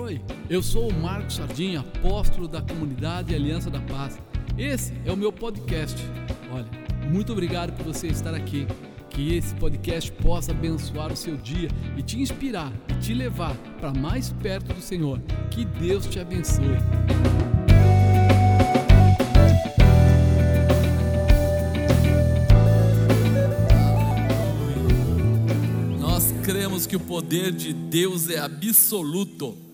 Oi, eu sou o Marcos Sardinha, apóstolo da comunidade Aliança da Paz. Esse é o meu podcast. Olha, muito obrigado por você estar aqui. Que esse podcast possa abençoar o seu dia e te inspirar e te levar para mais perto do Senhor. Que Deus te abençoe. Nós cremos que o poder de Deus é absoluto.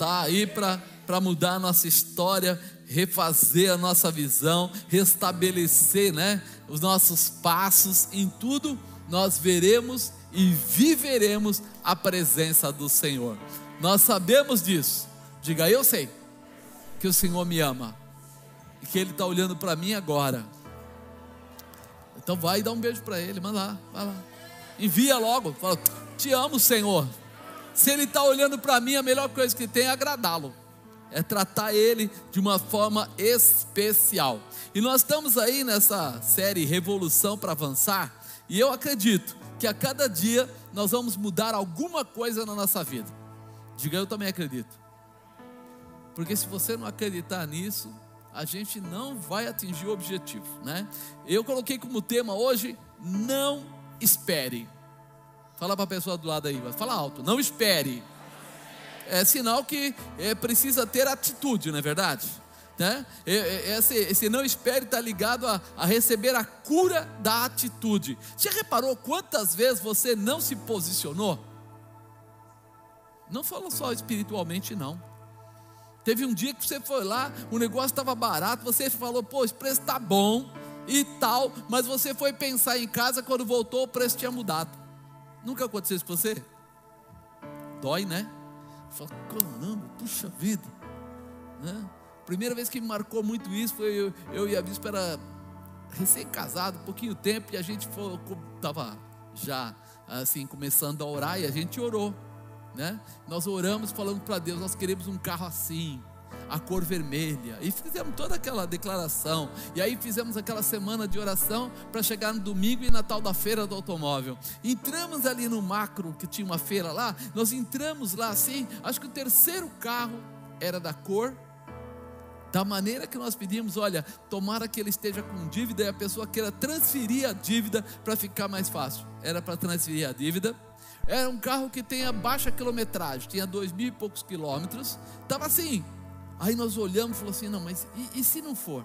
Tá aí para mudar a nossa história, refazer a nossa visão, restabelecer, né, os nossos passos em tudo, nós veremos e viveremos a presença do Senhor. Nós sabemos disso. Diga, eu sei que o Senhor me ama e que Ele está olhando para mim agora. Então vai e dá um beijo para Ele, manda lá, vai lá. Envia logo, fala, te amo, Senhor. Se Ele está olhando para mim, a melhor coisa que tem é agradá-lo é tratar ele de uma forma especial. E nós estamos aí nessa série Revolução para Avançar, e eu acredito que a cada dia nós vamos mudar alguma coisa na nossa vida. Diga, eu também acredito. Porque se você não acreditar nisso, a gente não vai atingir o objetivo, né? Eu coloquei como tema hoje, não espere. Fala para a pessoa do lado aí, fala alto, não espere é sinal que é, precisa ter atitude, não é verdade? Né? Esse, esse não espere está ligado a, a receber a cura da atitude. Já reparou quantas vezes você não se posicionou? Não fala só espiritualmente, não. Teve um dia que você foi lá, o negócio estava barato, você falou, pô, esse preço está bom e tal, mas você foi pensar em casa, quando voltou o preço tinha mudado. Nunca aconteceu isso com você? Dói, né? Fala, caramba, puxa vida. Né? Primeira vez que me marcou muito isso foi eu, eu e a Bispo era recém-casado, pouquinho tempo, e a gente estava já assim começando a orar e a gente orou. Né? Nós oramos falando para Deus, nós queremos um carro assim, a cor vermelha. E fizemos toda aquela declaração. E aí fizemos aquela semana de oração para chegar no domingo e na tal da feira do automóvel. Entramos ali no macro, que tinha uma feira lá. Nós entramos lá assim. Acho que o terceiro carro era da cor da maneira que nós pedimos, olha, tomara que ele esteja com dívida e a pessoa queira transferir a dívida para ficar mais fácil. Era para transferir a dívida. Era um carro que tenha baixa quilometragem, tinha dois mil e poucos quilômetros. Estava assim, Aí nós olhamos e falamos assim: não, mas e, e, se não for?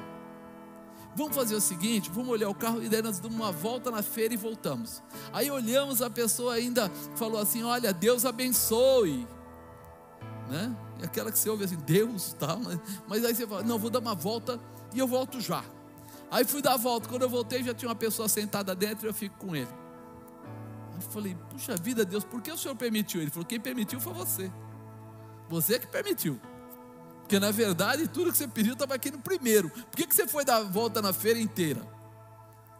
Vamos fazer o seguinte: vamos olhar o carro e daí nós damos uma volta na feira e voltamos. Aí olhamos, a pessoa ainda falou assim: olha, Deus abençoe. Né? E aquela que você ouve assim, Deus, tá? Mas, mas aí você fala: não, vou dar uma volta e eu volto já. Aí fui dar a volta, quando eu voltei já tinha uma pessoa sentada dentro e eu fico com ele. Aí eu falei: puxa vida, Deus, por que o Senhor permitiu? Ele falou: quem permitiu foi você. Você que permitiu. Porque na verdade tudo que você pediu estava aqui no primeiro. Por que, que você foi dar a volta na feira inteira?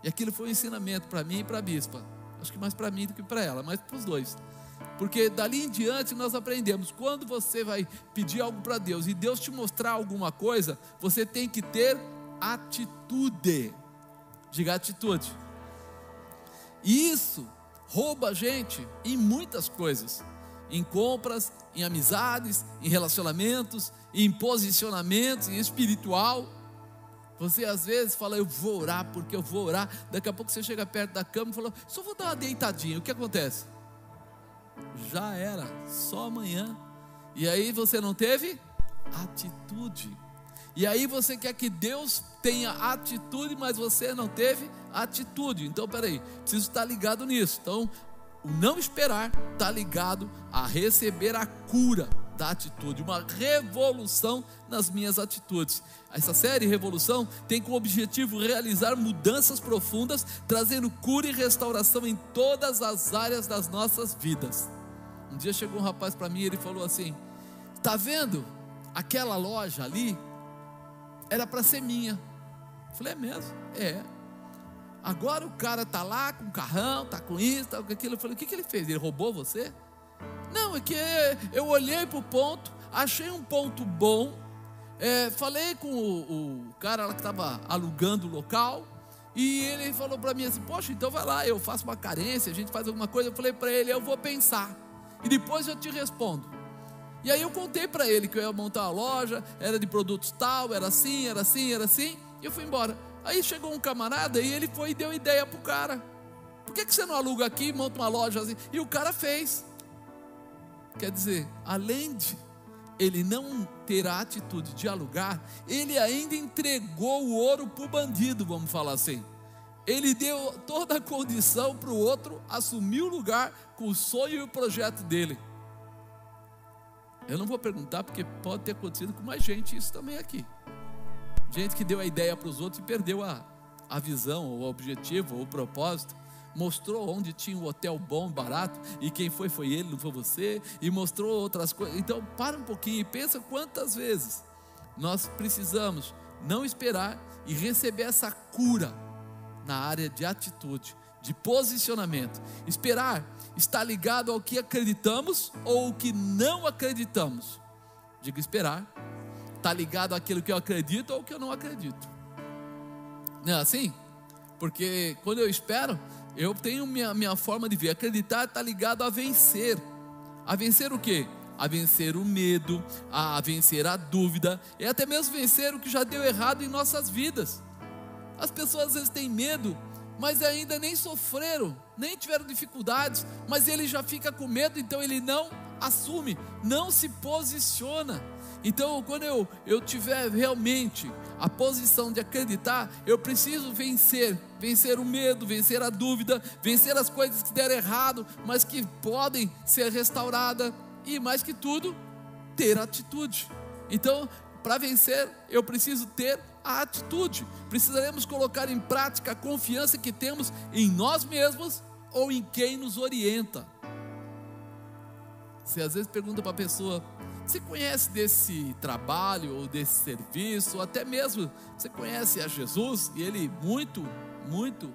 E aquilo foi um ensinamento para mim e para a bispa. Acho que mais para mim do que para ela, mas para os dois. Porque dali em diante nós aprendemos: quando você vai pedir algo para Deus e Deus te mostrar alguma coisa, você tem que ter atitude. Diga atitude. E isso rouba a gente em muitas coisas em compras, em amizades, em relacionamentos, em posicionamentos, em espiritual. Você às vezes fala, eu vou orar porque eu vou orar. Daqui a pouco você chega perto da cama e fala, só vou dar uma deitadinha. O que acontece? Já era, só amanhã. E aí você não teve atitude. E aí você quer que Deus tenha atitude, mas você não teve atitude. Então, peraí, preciso estar ligado nisso. Então, o não esperar está ligado a receber a cura da atitude, uma revolução nas minhas atitudes. Essa série Revolução tem como objetivo realizar mudanças profundas, trazendo cura e restauração em todas as áreas das nossas vidas. Um dia chegou um rapaz para mim e ele falou assim: "Tá vendo aquela loja ali? Era para ser minha". Eu falei: "É mesmo?". "É". Agora o cara tá lá com carrão, tá com isso, tá com aquilo. Eu falei, o que, que ele fez? Ele roubou você? Não, é que eu olhei para o ponto, achei um ponto bom, é, falei com o, o cara que estava alugando o local, e ele falou para mim assim: Poxa, então vai lá, eu faço uma carência, a gente faz alguma coisa. Eu falei para ele: Eu vou pensar, e depois eu te respondo. E aí eu contei para ele que eu ia montar uma loja, era de produtos tal, era assim, era assim, era assim, e eu fui embora. Aí chegou um camarada e ele foi e deu ideia pro cara. Por que, que você não aluga aqui, monta uma loja assim? E o cara fez. Quer dizer, além de ele não ter a atitude de alugar, ele ainda entregou o ouro para o bandido, vamos falar assim. Ele deu toda a condição para o outro assumir o lugar com o sonho e o projeto dele. Eu não vou perguntar porque pode ter acontecido com mais gente isso também aqui. Gente que deu a ideia para os outros e perdeu a, a visão, o objetivo, o propósito mostrou onde tinha um hotel bom, barato, e quem foi foi ele, não foi você, e mostrou outras coisas. Então, para um pouquinho e pensa quantas vezes nós precisamos não esperar e receber essa cura na área de atitude, de posicionamento. Esperar está ligado ao que acreditamos ou o que não acreditamos. Digo esperar, está ligado àquilo que eu acredito ou que eu não acredito. Não é assim? Porque quando eu espero, eu tenho minha, minha forma de ver. Acreditar está ligado a vencer. A vencer o quê? A vencer o medo, a vencer a dúvida, e até mesmo vencer o que já deu errado em nossas vidas. As pessoas às vezes têm medo, mas ainda nem sofreram, nem tiveram dificuldades, mas ele já fica com medo, então ele não assume, não se posiciona. Então, quando eu, eu tiver realmente a posição de acreditar, eu preciso vencer, vencer o medo, vencer a dúvida, vencer as coisas que deram errado, mas que podem ser restauradas e mais que tudo, ter atitude. Então, para vencer, eu preciso ter a atitude. Precisaremos colocar em prática a confiança que temos em nós mesmos ou em quem nos orienta. Você às vezes pergunta para a pessoa: você conhece desse trabalho ou desse serviço, ou até mesmo você conhece a Jesus e ele muito, muito.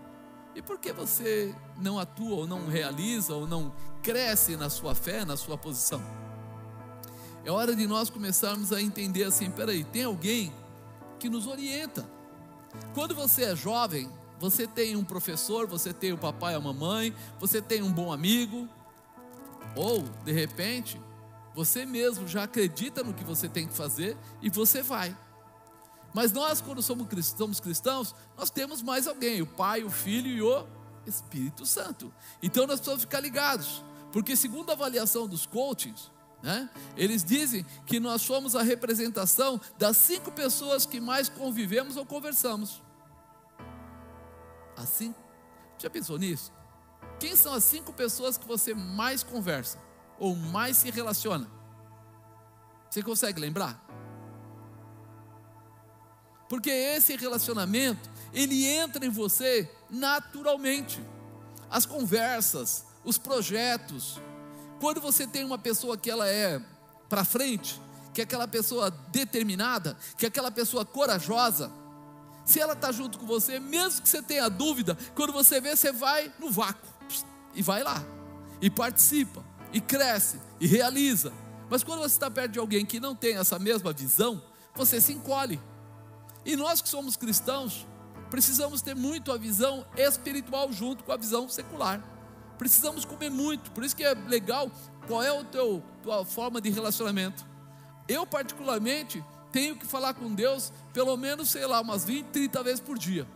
E por que você não atua ou não realiza ou não cresce na sua fé, na sua posição? É hora de nós começarmos a entender assim: peraí, tem alguém que nos orienta. Quando você é jovem, você tem um professor, você tem o papai e a mamãe, você tem um bom amigo, ou de repente você mesmo já acredita no que você tem que fazer e você vai. Mas nós, quando somos cristãos, nós temos mais alguém: o Pai, o Filho e o Espírito Santo. Então nós precisamos ficar ligados, porque segundo a avaliação dos coachings, né, eles dizem que nós somos a representação das cinco pessoas que mais convivemos ou conversamos. Assim, já pensou nisso? Quem são as cinco pessoas que você mais conversa? Ou mais se relaciona? Você consegue lembrar? Porque esse relacionamento, ele entra em você naturalmente. As conversas, os projetos. Quando você tem uma pessoa que ela é para frente, que é aquela pessoa determinada, que é aquela pessoa corajosa, se ela está junto com você, mesmo que você tenha dúvida, quando você vê, você vai no vácuo e vai lá e participa e cresce e realiza. Mas quando você está perto de alguém que não tem essa mesma visão, você se encolhe. E nós que somos cristãos, precisamos ter muito a visão espiritual junto com a visão secular. Precisamos comer muito, por isso que é legal qual é a tua forma de relacionamento. Eu, particularmente, tenho que falar com Deus pelo menos, sei lá, umas 20, 30 vezes por dia.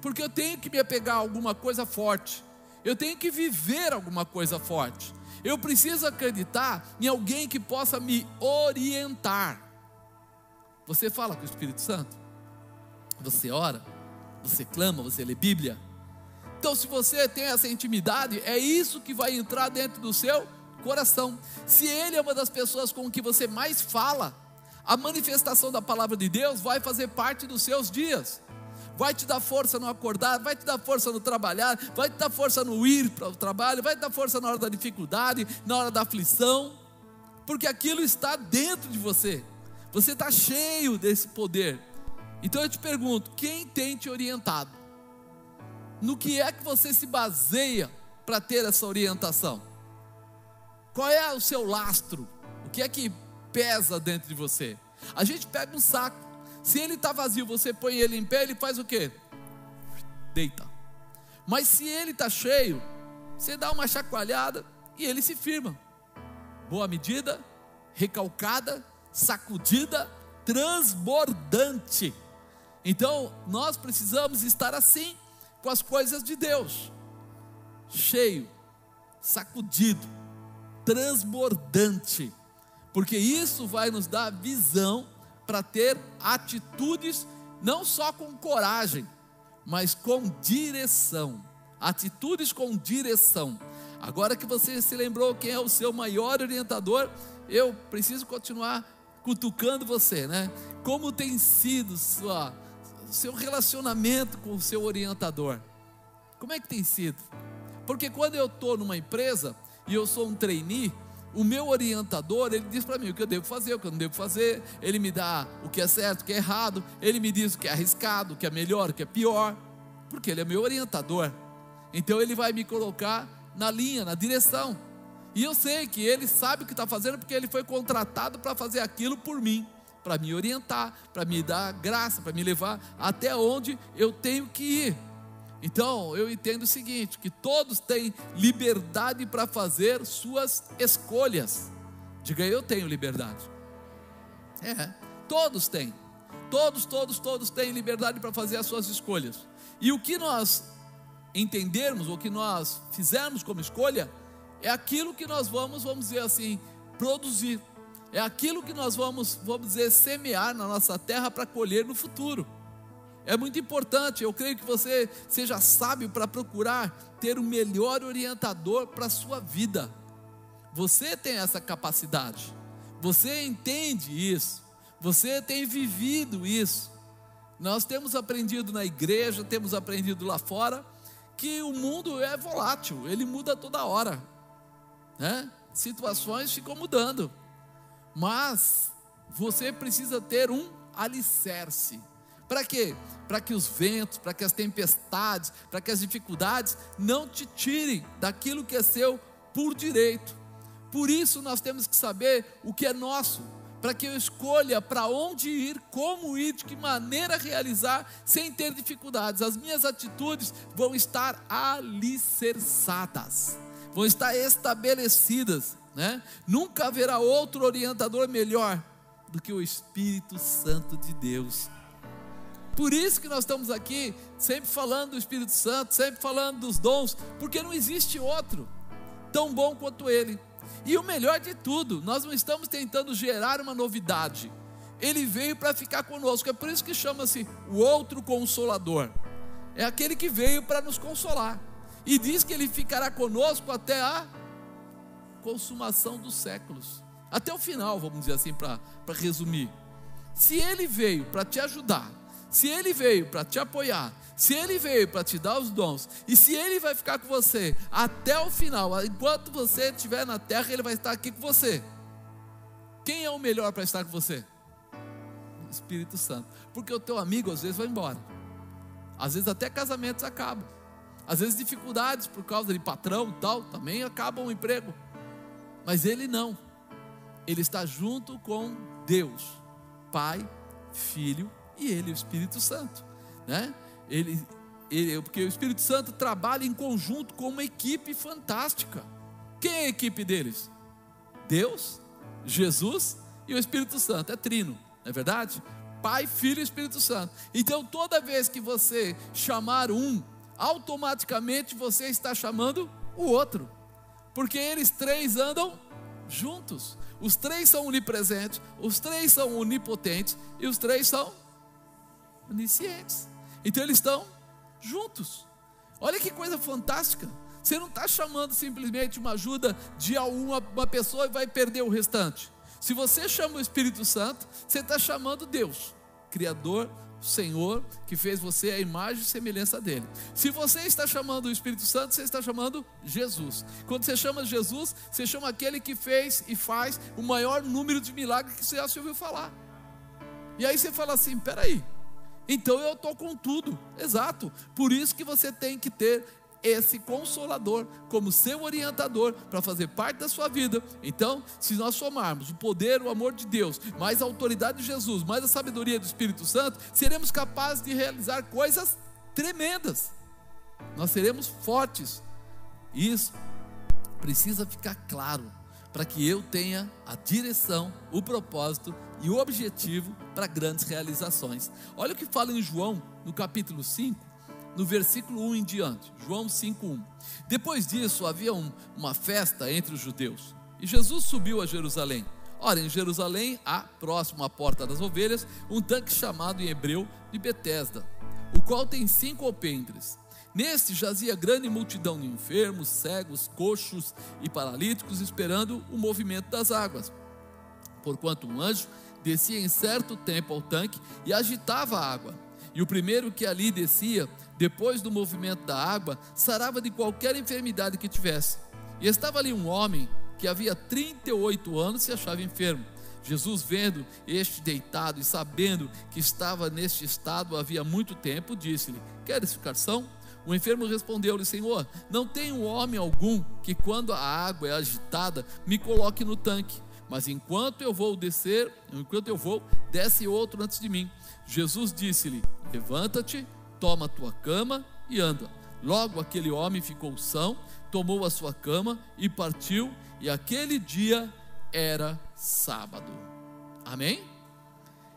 Porque eu tenho que me apegar a alguma coisa forte. Eu tenho que viver alguma coisa forte. Eu preciso acreditar em alguém que possa me orientar. Você fala com o Espírito Santo? Você ora? Você clama? Você lê Bíblia? Então, se você tem essa intimidade, é isso que vai entrar dentro do seu coração. Se ele é uma das pessoas com que você mais fala, a manifestação da palavra de Deus vai fazer parte dos seus dias vai te dar força no acordar, vai te dar força no trabalhar, vai te dar força no ir para o trabalho, vai te dar força na hora da dificuldade, na hora da aflição, porque aquilo está dentro de você, você está cheio desse poder. Então eu te pergunto: quem tem te orientado? No que é que você se baseia para ter essa orientação? Qual é o seu lastro? O que é que pesa dentro de você? A gente pega um saco se ele está vazio, você põe ele em pé, ele faz o quê? Deita. Mas se ele está cheio, você dá uma chacoalhada e ele se firma. Boa medida, recalcada, sacudida, transbordante. Então, nós precisamos estar assim com as coisas de Deus, cheio, sacudido, transbordante, porque isso vai nos dar visão para ter atitudes não só com coragem, mas com direção. Atitudes com direção. Agora que você se lembrou quem é o seu maior orientador, eu preciso continuar cutucando você, né? Como tem sido sua seu relacionamento com o seu orientador? Como é que tem sido? Porque quando eu estou numa empresa e eu sou um trainee, o meu orientador, ele diz para mim o que eu devo fazer, o que eu não devo fazer, ele me dá o que é certo, o que é errado, ele me diz o que é arriscado, o que é melhor, o que é pior, porque ele é meu orientador. Então ele vai me colocar na linha, na direção. E eu sei que ele sabe o que está fazendo, porque ele foi contratado para fazer aquilo por mim, para me orientar, para me dar graça, para me levar até onde eu tenho que ir. Então, eu entendo o seguinte: que todos têm liberdade para fazer suas escolhas. Diga, eu tenho liberdade. É, todos têm. Todos, todos, todos têm liberdade para fazer as suas escolhas. E o que nós entendermos, ou que nós fizermos como escolha, é aquilo que nós vamos, vamos dizer assim, produzir. É aquilo que nós vamos, vamos dizer, semear na nossa terra para colher no futuro. É muito importante, eu creio que você seja sábio para procurar ter o melhor orientador para a sua vida. Você tem essa capacidade, você entende isso, você tem vivido isso. Nós temos aprendido na igreja, temos aprendido lá fora, que o mundo é volátil, ele muda toda hora, né? situações ficam mudando, mas você precisa ter um alicerce para quê? Para que os ventos, para que as tempestades, para que as dificuldades não te tirem daquilo que é seu por direito. Por isso nós temos que saber o que é nosso, para que eu escolha para onde ir, como ir, de que maneira realizar, sem ter dificuldades. As minhas atitudes vão estar alicerçadas, vão estar estabelecidas. Né? Nunca haverá outro orientador melhor do que o Espírito Santo de Deus. Por isso que nós estamos aqui, sempre falando do Espírito Santo, sempre falando dos dons, porque não existe outro tão bom quanto ele. E o melhor de tudo, nós não estamos tentando gerar uma novidade. Ele veio para ficar conosco. É por isso que chama-se o outro consolador. É aquele que veio para nos consolar. E diz que ele ficará conosco até a consumação dos séculos. Até o final, vamos dizer assim, para resumir. Se ele veio para te ajudar, se ele veio para te apoiar, se ele veio para te dar os dons, e se ele vai ficar com você até o final, enquanto você estiver na terra, ele vai estar aqui com você. Quem é o melhor para estar com você? O Espírito Santo. Porque o teu amigo às vezes vai embora. Às vezes até casamentos acabam. Às vezes dificuldades por causa de patrão e tal, também acabam o emprego. Mas ele não. Ele está junto com Deus, Pai, Filho e ele, o Espírito Santo, né? Ele, ele, porque o Espírito Santo trabalha em conjunto com uma equipe fantástica. Quem é a equipe deles? Deus, Jesus e o Espírito Santo. É trino, não é verdade? Pai, Filho e Espírito Santo. Então, toda vez que você chamar um, automaticamente você está chamando o outro, porque eles três andam juntos. Os três são onipresentes, os três são onipotentes e os três são oniscientes. Então eles estão juntos. Olha que coisa fantástica. Você não está chamando simplesmente uma ajuda de alguma uma pessoa e vai perder o restante. Se você chama o Espírito Santo, você está chamando Deus, Criador, Senhor, que fez você a imagem e semelhança dele. Se você está chamando o Espírito Santo, você está chamando Jesus. Quando você chama Jesus, você chama aquele que fez e faz o maior número de milagres que você já ouviu falar. E aí você fala assim: peraí, então eu estou com tudo, exato. Por isso que você tem que ter esse consolador como seu orientador para fazer parte da sua vida. Então, se nós somarmos o poder, o amor de Deus, mais a autoridade de Jesus, mais a sabedoria do Espírito Santo, seremos capazes de realizar coisas tremendas. Nós seremos fortes. Isso precisa ficar claro, para que eu tenha a direção, o propósito e o objetivo para grandes realizações. Olha o que fala em João, no capítulo 5, no versículo 1 em diante. João 5:1. Depois disso havia um, uma festa entre os judeus, e Jesus subiu a Jerusalém. Ora, em Jerusalém há, próximo à porta das ovelhas, um tanque chamado em hebreu de Betesda, o qual tem cinco alpendres. Neste jazia grande multidão de enfermos, cegos, coxos e paralíticos, esperando o movimento das águas. Porquanto um anjo descia em certo tempo ao tanque e agitava a água. E o primeiro que ali descia, depois do movimento da água, sarava de qualquer enfermidade que tivesse. E estava ali um homem que havia 38 anos se achava enfermo. Jesus, vendo este deitado e sabendo que estava neste estado havia muito tempo, disse-lhe: Queres ficar são? O enfermo respondeu-lhe: Senhor, não tenho homem algum que, quando a água é agitada, me coloque no tanque. Mas enquanto eu vou descer, enquanto eu vou, desce outro antes de mim. Jesus disse-lhe: Levanta-te, toma a tua cama e anda. Logo aquele homem ficou são, tomou a sua cama e partiu, e aquele dia era sábado. Amém?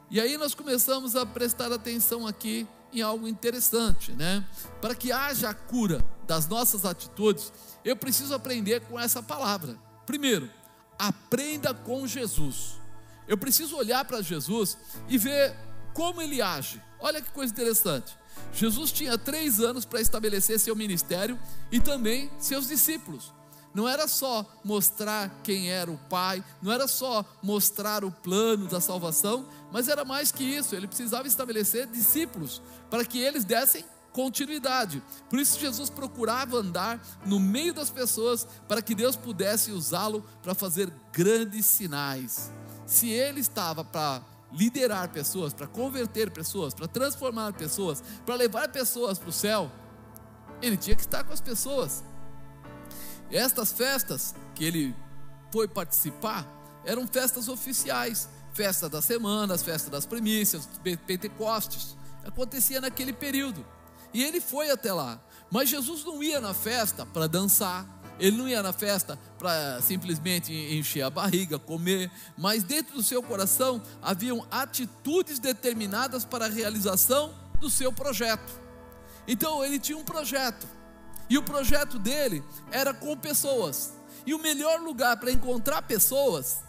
E aí nós começamos a prestar atenção aqui em algo interessante, né? Para que haja a cura das nossas atitudes, eu preciso aprender com essa palavra. Primeiro, aprenda com Jesus. Eu preciso olhar para Jesus e ver como ele age. Olha que coisa interessante. Jesus tinha três anos para estabelecer seu ministério e também seus discípulos. Não era só mostrar quem era o Pai, não era só mostrar o plano da salvação, mas era mais que isso, ele precisava estabelecer discípulos para que eles dessem continuidade. Por isso Jesus procurava andar no meio das pessoas para que Deus pudesse usá-lo para fazer grandes sinais. Se ele estava para liderar pessoas, para converter pessoas, para transformar pessoas, para levar pessoas para o céu, ele tinha que estar com as pessoas. Estas festas que ele foi participar eram festas oficiais, festa das semanas, festa das primícias, Pentecostes, acontecia naquele período. E ele foi até lá. Mas Jesus não ia na festa para dançar, ele não ia na festa para simplesmente encher a barriga, comer, mas dentro do seu coração haviam atitudes determinadas para a realização do seu projeto. Então ele tinha um projeto. E o projeto dele era com pessoas. E o melhor lugar para encontrar pessoas,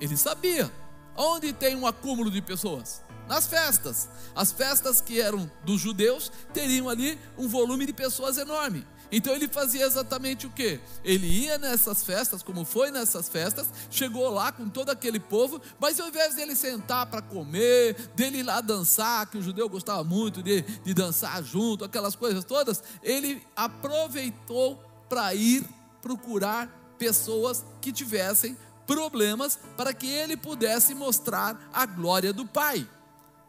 ele sabia. Onde tem um acúmulo de pessoas? Nas festas. As festas que eram dos judeus teriam ali um volume de pessoas enorme. Então ele fazia exatamente o que? Ele ia nessas festas, como foi nessas festas, chegou lá com todo aquele povo, mas ao invés dele sentar para comer, dele ir lá dançar, que o judeu gostava muito de, de dançar junto, aquelas coisas todas, ele aproveitou para ir procurar pessoas que tivessem problemas para que ele pudesse mostrar a glória do Pai,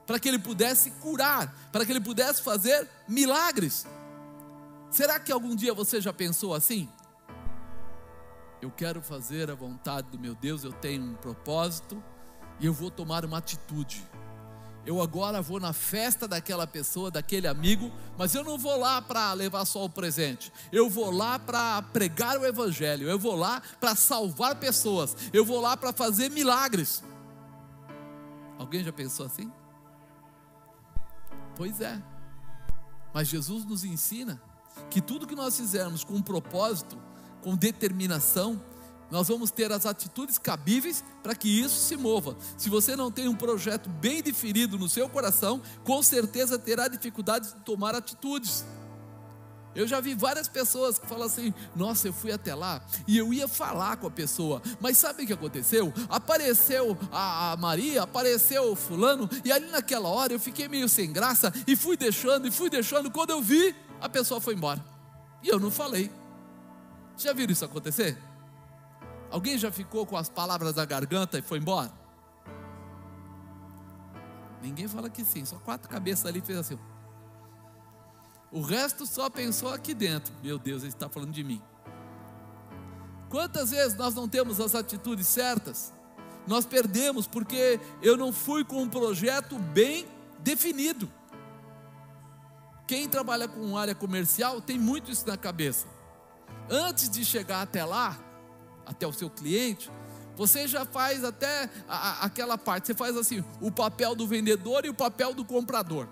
para que ele pudesse curar, para que ele pudesse fazer milagres. Será que algum dia você já pensou assim? Eu quero fazer a vontade do meu Deus, eu tenho um propósito e eu vou tomar uma atitude. Eu agora vou na festa daquela pessoa, daquele amigo, mas eu não vou lá para levar só o presente. Eu vou lá para pregar o evangelho, eu vou lá para salvar pessoas, eu vou lá para fazer milagres. Alguém já pensou assim? Pois é. Mas Jesus nos ensina que tudo que nós fizermos com propósito, com determinação, nós vamos ter as atitudes cabíveis para que isso se mova. Se você não tem um projeto bem definido no seu coração, com certeza terá dificuldade de tomar atitudes. Eu já vi várias pessoas que falam assim: nossa, eu fui até lá e eu ia falar com a pessoa, mas sabe o que aconteceu? Apareceu a Maria, apareceu o Fulano, e ali naquela hora eu fiquei meio sem graça e fui deixando, e fui deixando. Quando eu vi, a pessoa foi embora. E eu não falei. Já viram isso acontecer? Alguém já ficou com as palavras da garganta e foi embora? Ninguém fala que sim, só quatro cabeças ali fez assim. O resto só pensou aqui dentro. Meu Deus, ele está falando de mim. Quantas vezes nós não temos as atitudes certas? Nós perdemos porque eu não fui com um projeto bem definido. Quem trabalha com área comercial tem muito isso na cabeça. Antes de chegar até lá, até o seu cliente, você já faz até a, aquela parte, você faz assim, o papel do vendedor e o papel do comprador.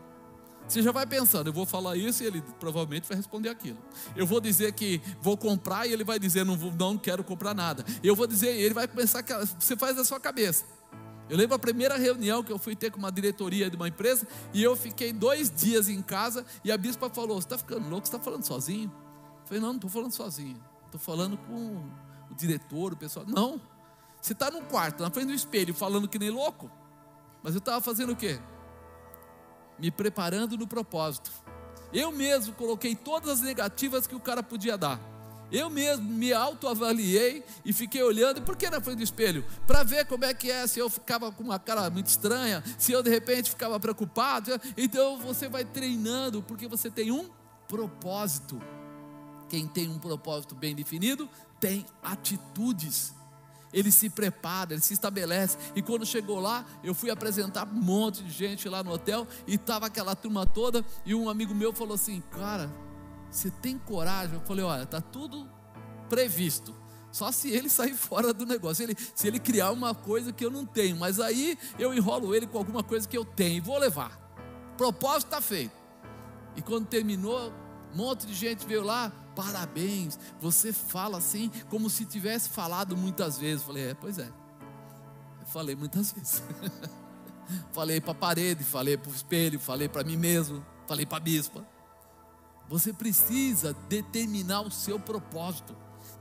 Você já vai pensando, eu vou falar isso e ele provavelmente vai responder aquilo. Eu vou dizer que vou comprar e ele vai dizer não, não quero comprar nada. Eu vou dizer, ele vai começar, você faz a sua cabeça. Eu lembro a primeira reunião que eu fui ter com uma diretoria de uma empresa e eu fiquei dois dias em casa e a bispa falou: Você está ficando louco? Você está falando sozinho? Eu falei: Não, não estou falando sozinho. Estou falando com o diretor, o pessoal. Não, você está num quarto, na frente do espelho, falando que nem louco. Mas eu estava fazendo o quê? Me preparando no propósito. Eu mesmo coloquei todas as negativas que o cara podia dar. Eu mesmo me autoavaliei e fiquei olhando, por que na frente do espelho? Para ver como é que é, se eu ficava com uma cara muito estranha, se eu de repente ficava preocupado. Então você vai treinando, porque você tem um propósito. Quem tem um propósito bem definido, tem atitudes. Ele se prepara, ele se estabelece. E quando chegou lá, eu fui apresentar um monte de gente lá no hotel, e estava aquela turma toda, e um amigo meu falou assim: Cara, você tem coragem? Eu falei: Olha, está tudo previsto. Só se ele sair fora do negócio, ele, se ele criar uma coisa que eu não tenho, mas aí eu enrolo ele com alguma coisa que eu tenho e vou levar. Propósito está feito. E quando terminou, um monte de gente veio lá, parabéns. Você fala assim, como se tivesse falado muitas vezes. Eu falei, é, pois é. Eu falei muitas vezes. falei para a parede, falei para o espelho, falei para mim mesmo, falei para a bispa. Você precisa determinar o seu propósito,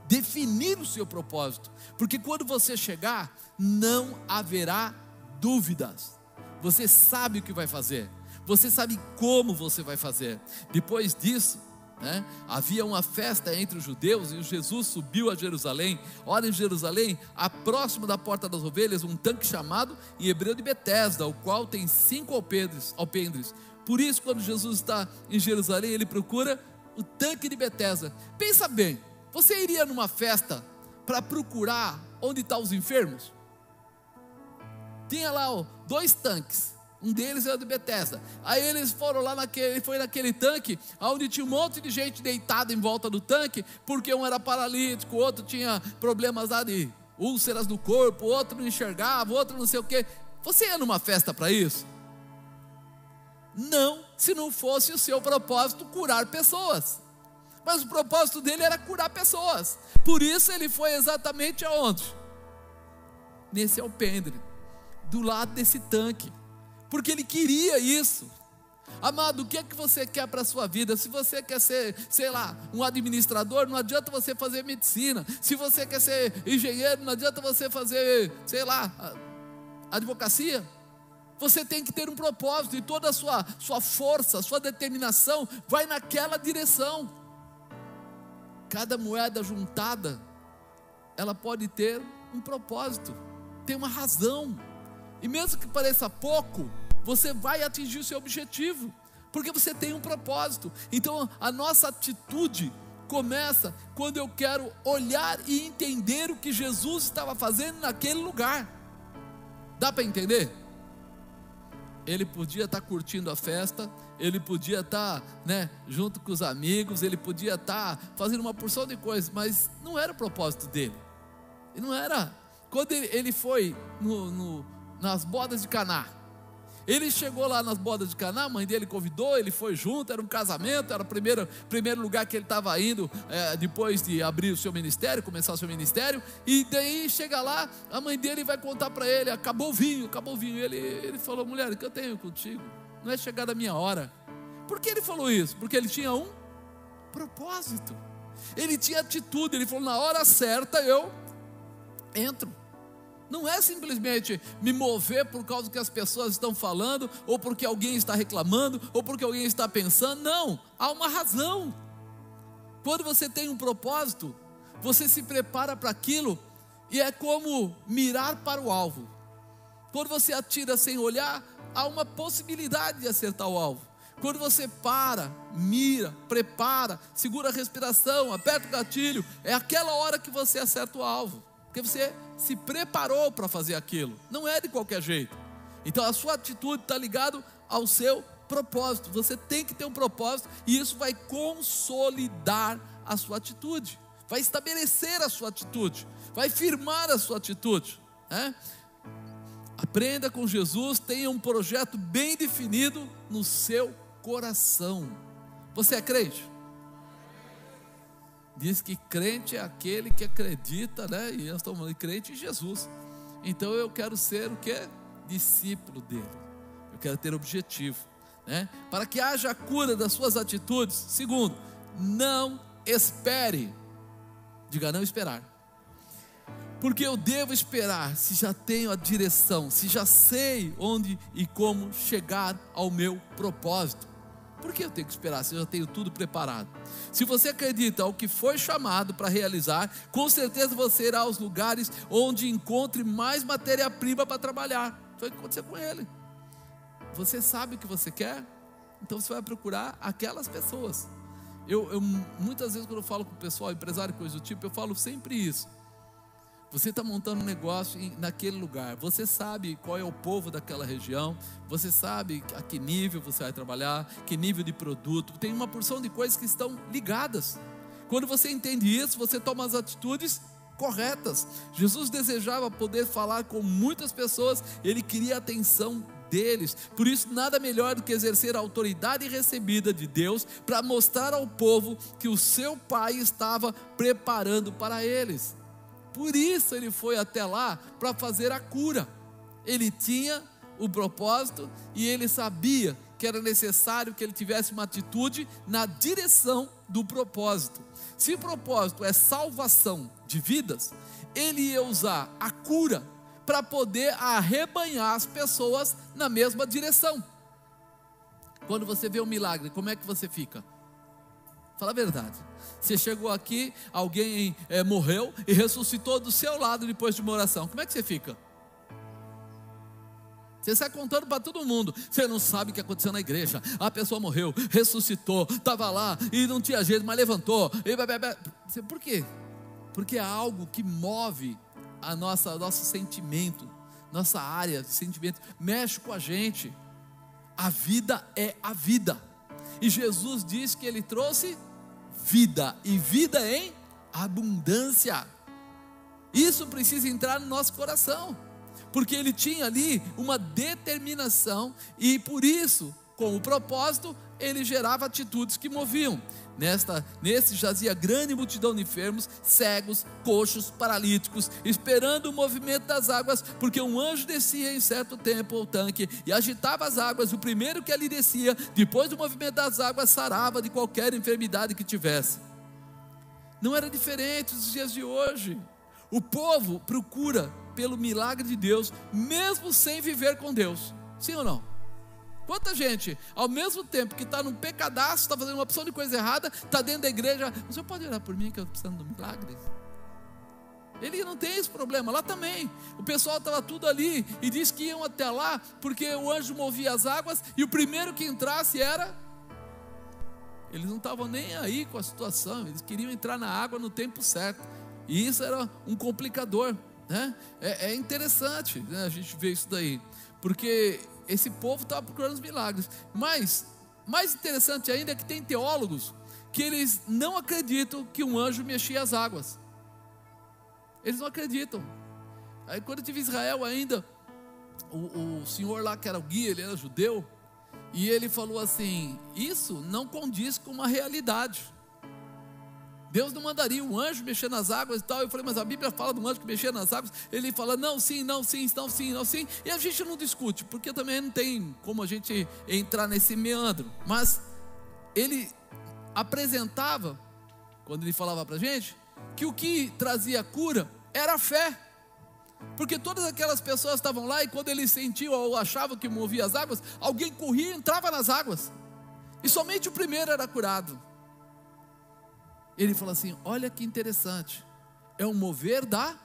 definir o seu propósito, porque quando você chegar, não haverá dúvidas. Você sabe o que vai fazer, você sabe como você vai fazer. Depois disso, né, havia uma festa entre os judeus e Jesus subiu a Jerusalém. Olha em Jerusalém, a próximo da porta das ovelhas, um tanque chamado em hebreu de Betesda, o qual tem cinco alpendres, alpendres por isso, quando Jesus está em Jerusalém, ele procura o tanque de Betesda. Pensa bem, você iria numa festa para procurar onde estão tá os enfermos? Tinha lá ó, dois tanques. Um deles era de Betesda. Aí eles foram lá naquele, foi naquele tanque, onde tinha um monte de gente deitada em volta do tanque, porque um era paralítico, o outro tinha problemas lá de úlceras no corpo, outro não enxergava, outro não sei o quê. Você ia numa festa para isso? Não, se não fosse o seu propósito curar pessoas. Mas o propósito dele era curar pessoas. Por isso ele foi exatamente aonde? Nesse alpendre, do lado desse tanque. Porque ele queria isso. Amado, o que é que você quer para a sua vida? Se você quer ser, sei lá, um administrador, não adianta você fazer medicina. Se você quer ser engenheiro, não adianta você fazer, sei lá, advocacia. Você tem que ter um propósito e toda a sua, sua força, sua determinação vai naquela direção. Cada moeda juntada, ela pode ter um propósito, tem uma razão. E mesmo que pareça pouco, você vai atingir o seu objetivo, porque você tem um propósito. Então a nossa atitude começa quando eu quero olhar e entender o que Jesus estava fazendo naquele lugar. Dá para entender? Ele podia estar tá curtindo a festa, ele podia estar tá, né, junto com os amigos, ele podia estar tá fazendo uma porção de coisas, mas não era o propósito dele. Não era. Quando ele foi no, no, nas bodas de Caná, ele chegou lá nas bodas de Caná, a mãe dele convidou, ele foi junto, era um casamento, era o primeiro, primeiro lugar que ele estava indo é, depois de abrir o seu ministério, começar o seu ministério. E daí chega lá, a mãe dele vai contar para ele: acabou o vinho, acabou o vinho. Ele, ele falou: mulher, o que eu tenho contigo? Não é chegada a minha hora. Por que ele falou isso? Porque ele tinha um propósito, ele tinha atitude. Ele falou: na hora certa eu entro. Não é simplesmente me mover por causa que as pessoas estão falando, ou porque alguém está reclamando, ou porque alguém está pensando. Não, há uma razão. Quando você tem um propósito, você se prepara para aquilo e é como mirar para o alvo. Quando você atira sem olhar, há uma possibilidade de acertar o alvo. Quando você para, mira, prepara, segura a respiração, aperta o gatilho, é aquela hora que você acerta o alvo. Porque você se preparou para fazer aquilo. Não é de qualquer jeito. Então a sua atitude está ligado ao seu propósito. Você tem que ter um propósito e isso vai consolidar a sua atitude. vai estabelecer a sua atitude, vai firmar a sua atitude. Né? Aprenda com Jesus, tenha um projeto bem definido no seu coração. Você é crente? Diz que crente é aquele que acredita, né? E nós estamos falando crente em Jesus. Então eu quero ser o que? Discípulo dele. Eu quero ter objetivo, né? Para que haja a cura das suas atitudes. Segundo, não espere. Diga não esperar. Porque eu devo esperar se já tenho a direção, se já sei onde e como chegar ao meu propósito. Por que eu tenho que esperar se eu já tenho tudo preparado? Se você acredita ao que foi chamado para realizar, com certeza você irá aos lugares onde encontre mais matéria-prima para trabalhar. Foi o que aconteceu com ele. Você sabe o que você quer? Então você vai procurar aquelas pessoas. Eu, eu muitas vezes quando eu falo com o pessoal, empresário, coisa do tipo, eu falo sempre isso. Você está montando um negócio naquele lugar. Você sabe qual é o povo daquela região. Você sabe a que nível você vai trabalhar, que nível de produto. Tem uma porção de coisas que estão ligadas. Quando você entende isso, você toma as atitudes corretas. Jesus desejava poder falar com muitas pessoas. Ele queria a atenção deles. Por isso, nada melhor do que exercer a autoridade recebida de Deus para mostrar ao povo que o seu pai estava preparando para eles. Por isso ele foi até lá para fazer a cura. Ele tinha o propósito e ele sabia que era necessário que ele tivesse uma atitude na direção do propósito. Se o propósito é salvação de vidas, ele ia usar a cura para poder arrebanhar as pessoas na mesma direção. Quando você vê um milagre, como é que você fica? Fala a verdade. Você chegou aqui, alguém é, morreu e ressuscitou do seu lado depois de uma oração. Como é que você fica? Você sai contando para todo mundo. Você não sabe o que aconteceu na igreja. A pessoa morreu, ressuscitou, estava lá e não tinha jeito, mas levantou. E... Por quê? Porque é algo que move a nossa nosso sentimento, nossa área de sentimento, mexe com a gente. A vida é a vida. E Jesus disse que ele trouxe vida e vida em abundância. Isso precisa entrar no nosso coração, porque ele tinha ali uma determinação e por isso, com o propósito, ele gerava atitudes que moviam. Nesta, nesse jazia grande multidão de enfermos, cegos, coxos, paralíticos, esperando o movimento das águas, porque um anjo descia em certo tempo ao tanque e agitava as águas. O primeiro que ali descia, depois do movimento das águas, sarava de qualquer enfermidade que tivesse. Não era diferente dos dias de hoje. O povo procura pelo milagre de Deus, mesmo sem viver com Deus. Sim ou não? Quanta gente, ao mesmo tempo que está num pecadaço, está fazendo uma opção de coisa errada, está dentro da igreja, o senhor pode orar por mim que eu estou precisando de um milagre? Ele não tem esse problema, lá também. O pessoal estava tudo ali e disse que iam até lá porque o anjo movia as águas e o primeiro que entrasse era. Eles não estavam nem aí com a situação, eles queriam entrar na água no tempo certo. E isso era um complicador. Né? É, é interessante né, a gente ver isso daí, porque esse povo estava procurando os milagres. Mas, mais interessante ainda é que tem teólogos que eles não acreditam que um anjo mexia as águas. Eles não acreditam. Aí quando eu tive Israel ainda, o, o senhor lá que era o guia, ele era judeu, e ele falou assim: Isso não condiz com uma realidade. Deus não mandaria um anjo mexer nas águas e tal. Eu falei, mas a Bíblia fala do anjo que mexia nas águas. Ele fala, não, sim, não, sim, não, sim, não, sim. E a gente não discute, porque também não tem como a gente entrar nesse meandro. Mas ele apresentava, quando ele falava para a gente, que o que trazia cura era a fé. Porque todas aquelas pessoas estavam lá e quando eles sentiam ou achavam que movia as águas, alguém corria e entrava nas águas. E somente o primeiro era curado. Ele fala assim: olha que interessante, é um mover da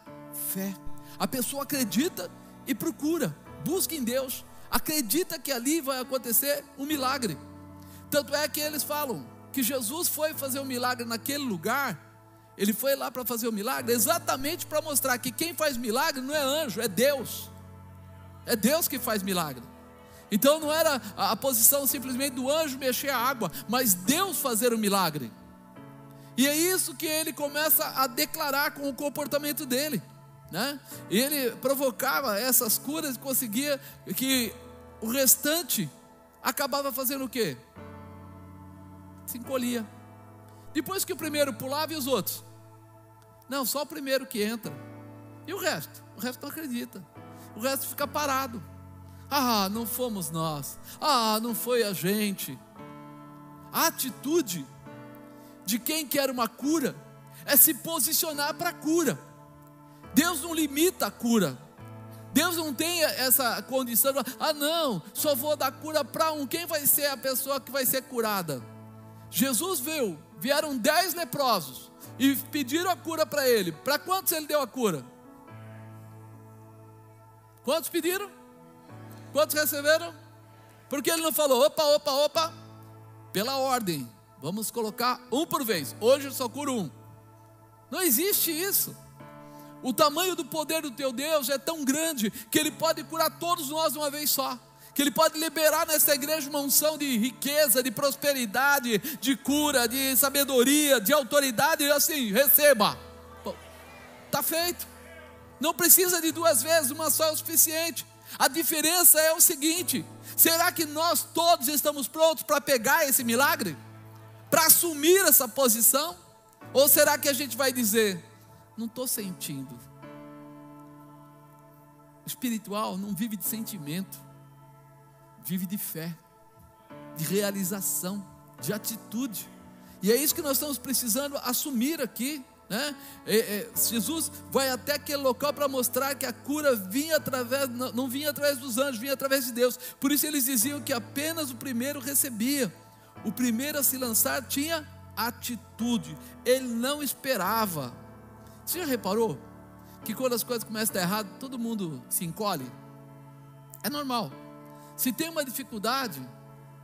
fé. A pessoa acredita e procura, busca em Deus, acredita que ali vai acontecer um milagre. Tanto é que eles falam que Jesus foi fazer um milagre naquele lugar, ele foi lá para fazer o um milagre exatamente para mostrar que quem faz milagre não é anjo, é Deus. É Deus que faz milagre. Então não era a posição simplesmente do anjo mexer a água, mas Deus fazer o milagre. E é isso que ele começa a declarar com o comportamento dele. Né? Ele provocava essas curas e conseguia que o restante acabava fazendo o quê? Se encolhia. Depois que o primeiro pulava e os outros? Não, só o primeiro que entra. E o resto? O resto não acredita. O resto fica parado. Ah, não fomos nós. Ah, não foi a gente. A atitude de quem quer uma cura é se posicionar para a cura. Deus não limita a cura. Deus não tem essa condição, ah não, só vou dar cura para um. Quem vai ser a pessoa que vai ser curada? Jesus veio, vieram dez leprosos e pediram a cura para ele. Para quantos ele deu a cura? Quantos pediram? Quantos receberam? Porque ele não falou, opa, opa, opa, pela ordem, vamos colocar um por vez. Hoje eu só curo um. Não existe isso. O tamanho do poder do teu Deus é tão grande que Ele pode curar todos nós de uma vez só. Que Ele pode liberar nessa igreja uma unção de riqueza, de prosperidade, de cura, de sabedoria, de autoridade, e assim, receba. Está feito. Não precisa de duas vezes, uma só é o suficiente. A diferença é o seguinte: será que nós todos estamos prontos para pegar esse milagre? Para assumir essa posição? Ou será que a gente vai dizer, não estou sentindo. O espiritual não vive de sentimento, vive de fé, de realização, de atitude. E é isso que nós estamos precisando assumir aqui. Né? É, é, Jesus vai até aquele local para mostrar que a cura vinha através, não, não vinha através dos anjos, vinha através de Deus. Por isso eles diziam que apenas o primeiro recebia. O primeiro a se lançar tinha atitude, ele não esperava. Você já reparou que quando as coisas começam a dar errado, todo mundo se encolhe? É normal. Se tem uma dificuldade,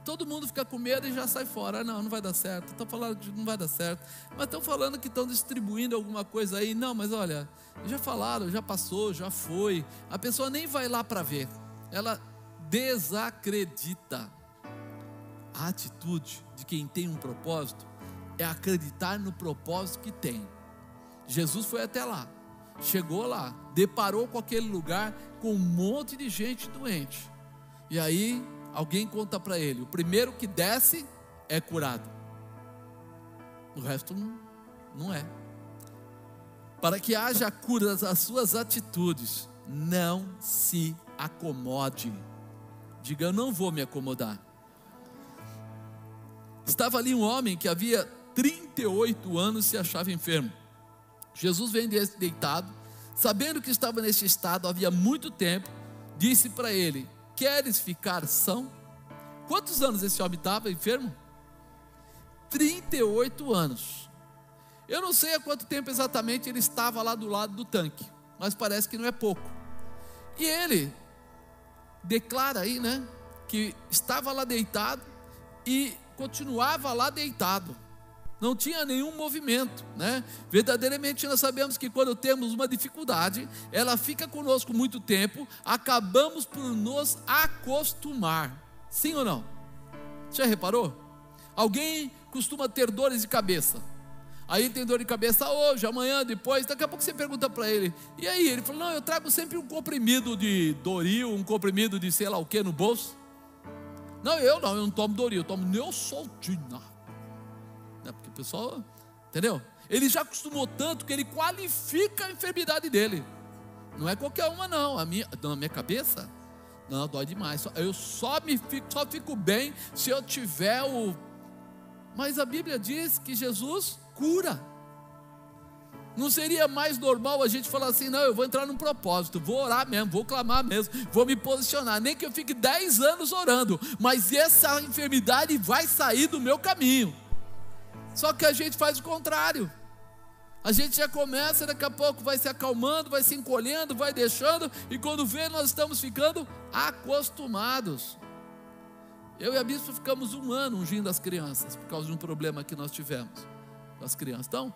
todo mundo fica com medo e já sai fora. Ah, não, não vai dar certo. Estão falando que não vai dar certo. Mas estão falando que estão distribuindo alguma coisa aí. Não, mas olha, já falaram, já passou, já foi. A pessoa nem vai lá para ver. Ela desacredita. A atitude de quem tem um propósito é acreditar no propósito que tem. Jesus foi até lá, chegou lá, deparou com aquele lugar com um monte de gente doente. E aí alguém conta para ele: o primeiro que desce é curado, o resto não, não é. Para que haja cura das suas atitudes, não se acomode. Diga, eu não vou me acomodar. Estava ali um homem que havia 38 anos se achava enfermo. Jesus vem deitado, sabendo que estava neste estado havia muito tempo, disse para ele: Queres ficar são? Quantos anos esse homem estava enfermo? 38 anos. Eu não sei há quanto tempo exatamente ele estava lá do lado do tanque, mas parece que não é pouco. E ele declara aí, né, que estava lá deitado e continuava lá deitado não tinha nenhum movimento, né? Verdadeiramente nós sabemos que quando temos uma dificuldade, ela fica conosco muito tempo, acabamos por nos acostumar. Sim ou não? Já reparou? Alguém costuma ter dores de cabeça. Aí tem dor de cabeça hoje, amanhã, depois. Daqui a pouco você pergunta para ele. E aí? Ele falou: Não, eu trago sempre um comprimido de Doril, um comprimido de sei lá o que no bolso. Não, eu não, eu não tomo Doril, eu tomo Neosaldina né? Porque o pessoal, entendeu? Ele já acostumou tanto que ele qualifica a enfermidade dele. Não é qualquer uma, não. A minha, na minha cabeça, não, dói demais. Eu só, me fico, só fico bem se eu tiver o. Mas a Bíblia diz que Jesus cura. Não seria mais normal a gente falar assim, não, eu vou entrar num propósito, vou orar mesmo, vou clamar mesmo, vou me posicionar, nem que eu fique 10 anos orando, mas essa enfermidade vai sair do meu caminho. Só que a gente faz o contrário. A gente já começa, daqui a pouco vai se acalmando, vai se encolhendo, vai deixando, e quando vê, nós estamos ficando acostumados. Eu e a bispo ficamos um ano ungindo as crianças, por causa de um problema que nós tivemos com as crianças. Então,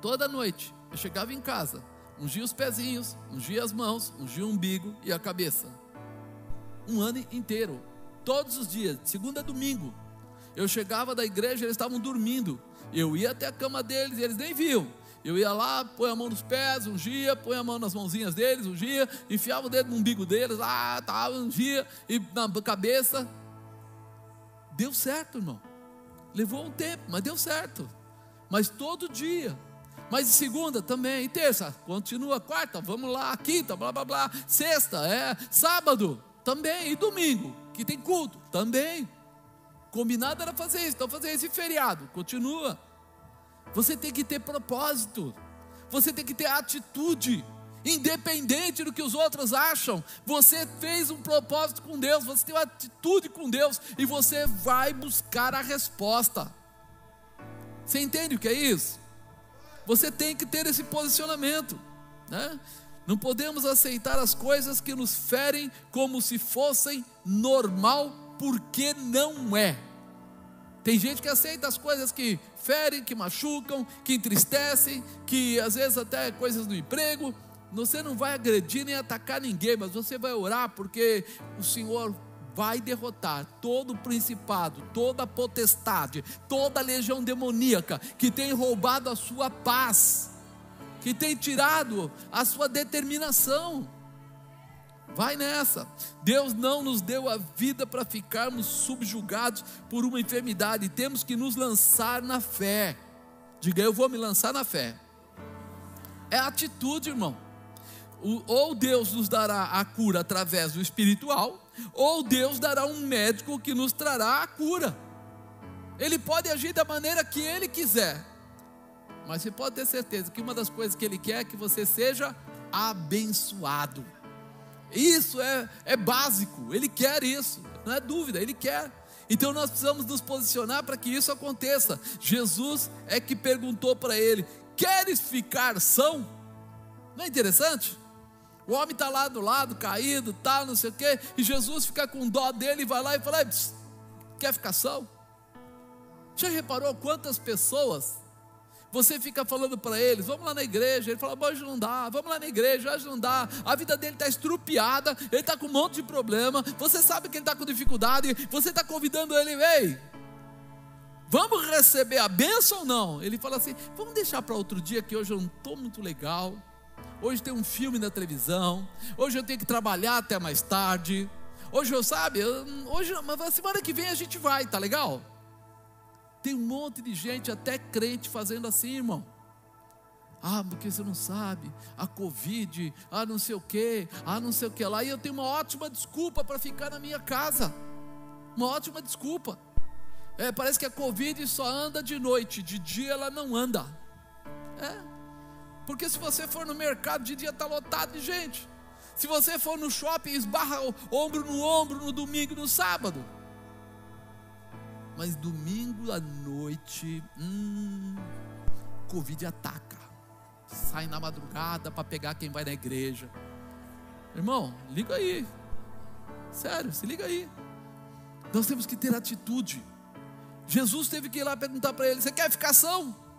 toda noite, eu chegava em casa, ungia os pezinhos, ungia as mãos, ungia o umbigo e a cabeça. Um ano inteiro, todos os dias, segunda a domingo. Eu chegava da igreja, eles estavam dormindo. Eu ia até a cama deles e eles nem viam. Eu ia lá, põe a mão nos pés, ungia, põe a mão nas mãozinhas deles, ungia, enfiava o dedo no umbigo deles, lá, tá, ungia, e na cabeça. Deu certo, irmão. Levou um tempo, mas deu certo. Mas todo dia. Mas segunda também, terça, continua, quarta, vamos lá, quinta, blá blá blá, sexta, é, sábado, também, e domingo, que tem culto, também. Combinado era fazer isso, então fazer esse feriado, continua. Você tem que ter propósito, você tem que ter atitude, independente do que os outros acham. Você fez um propósito com Deus, você tem uma atitude com Deus e você vai buscar a resposta. Você entende o que é isso? Você tem que ter esse posicionamento, né? Não podemos aceitar as coisas que nos ferem como se fossem normal, porque não é. Tem gente que aceita as coisas que ferem, que machucam, que entristecem, que às vezes até coisas do emprego. Você não vai agredir nem atacar ninguém, mas você vai orar porque o Senhor vai derrotar todo o principado, toda a potestade, toda a legião demoníaca que tem roubado a sua paz, que tem tirado a sua determinação. Vai nessa. Deus não nos deu a vida para ficarmos subjugados por uma enfermidade. Temos que nos lançar na fé. Diga, eu vou me lançar na fé. É atitude, irmão. ou Deus nos dará a cura através do espiritual, ou Deus dará um médico que nos trará a cura. Ele pode agir da maneira que ele quiser, mas você pode ter certeza que uma das coisas que ele quer é que você seja abençoado. Isso é, é básico, ele quer isso, não é dúvida, ele quer. Então nós precisamos nos posicionar para que isso aconteça. Jesus é que perguntou para ele: Queres ficar são? Não é interessante? O homem está lá do lado, caído, tal, não sei o quê, e Jesus fica com dó dele e vai lá e fala: Quer ficar são? Já reparou quantas pessoas você fica falando para eles, vamos lá na igreja. Ele fala, hoje não dá, vamos lá na igreja, hoje não dá. A vida dele está estrupiada, ele está com um monte de problema. Você sabe que ele está com dificuldade, você está convidando ele, ei, vamos receber a bênção ou não? Ele fala assim, vamos deixar para outro dia que hoje eu não estou muito legal. Hoje tem um filme na televisão, hoje eu tenho que trabalhar até mais tarde. Hoje eu, sabe, hoje, mas semana que vem a gente vai, tá legal? Tem um monte de gente, até crente, fazendo assim, irmão. Ah, porque você não sabe, a Covid, ah, não sei o que, ah, não sei o que lá. E eu tenho uma ótima desculpa para ficar na minha casa. Uma ótima desculpa. É, parece que a Covid só anda de noite, de dia ela não anda. É. Porque se você for no mercado, de dia está lotado de gente. Se você for no shopping, esbarra ombro no ombro no domingo e no sábado. Mas domingo à noite, hum, Covid ataca. Sai na madrugada para pegar quem vai na igreja. Irmão, liga aí. Sério, se liga aí. Nós temos que ter atitude. Jesus teve que ir lá perguntar para ele: Você quer ficar são?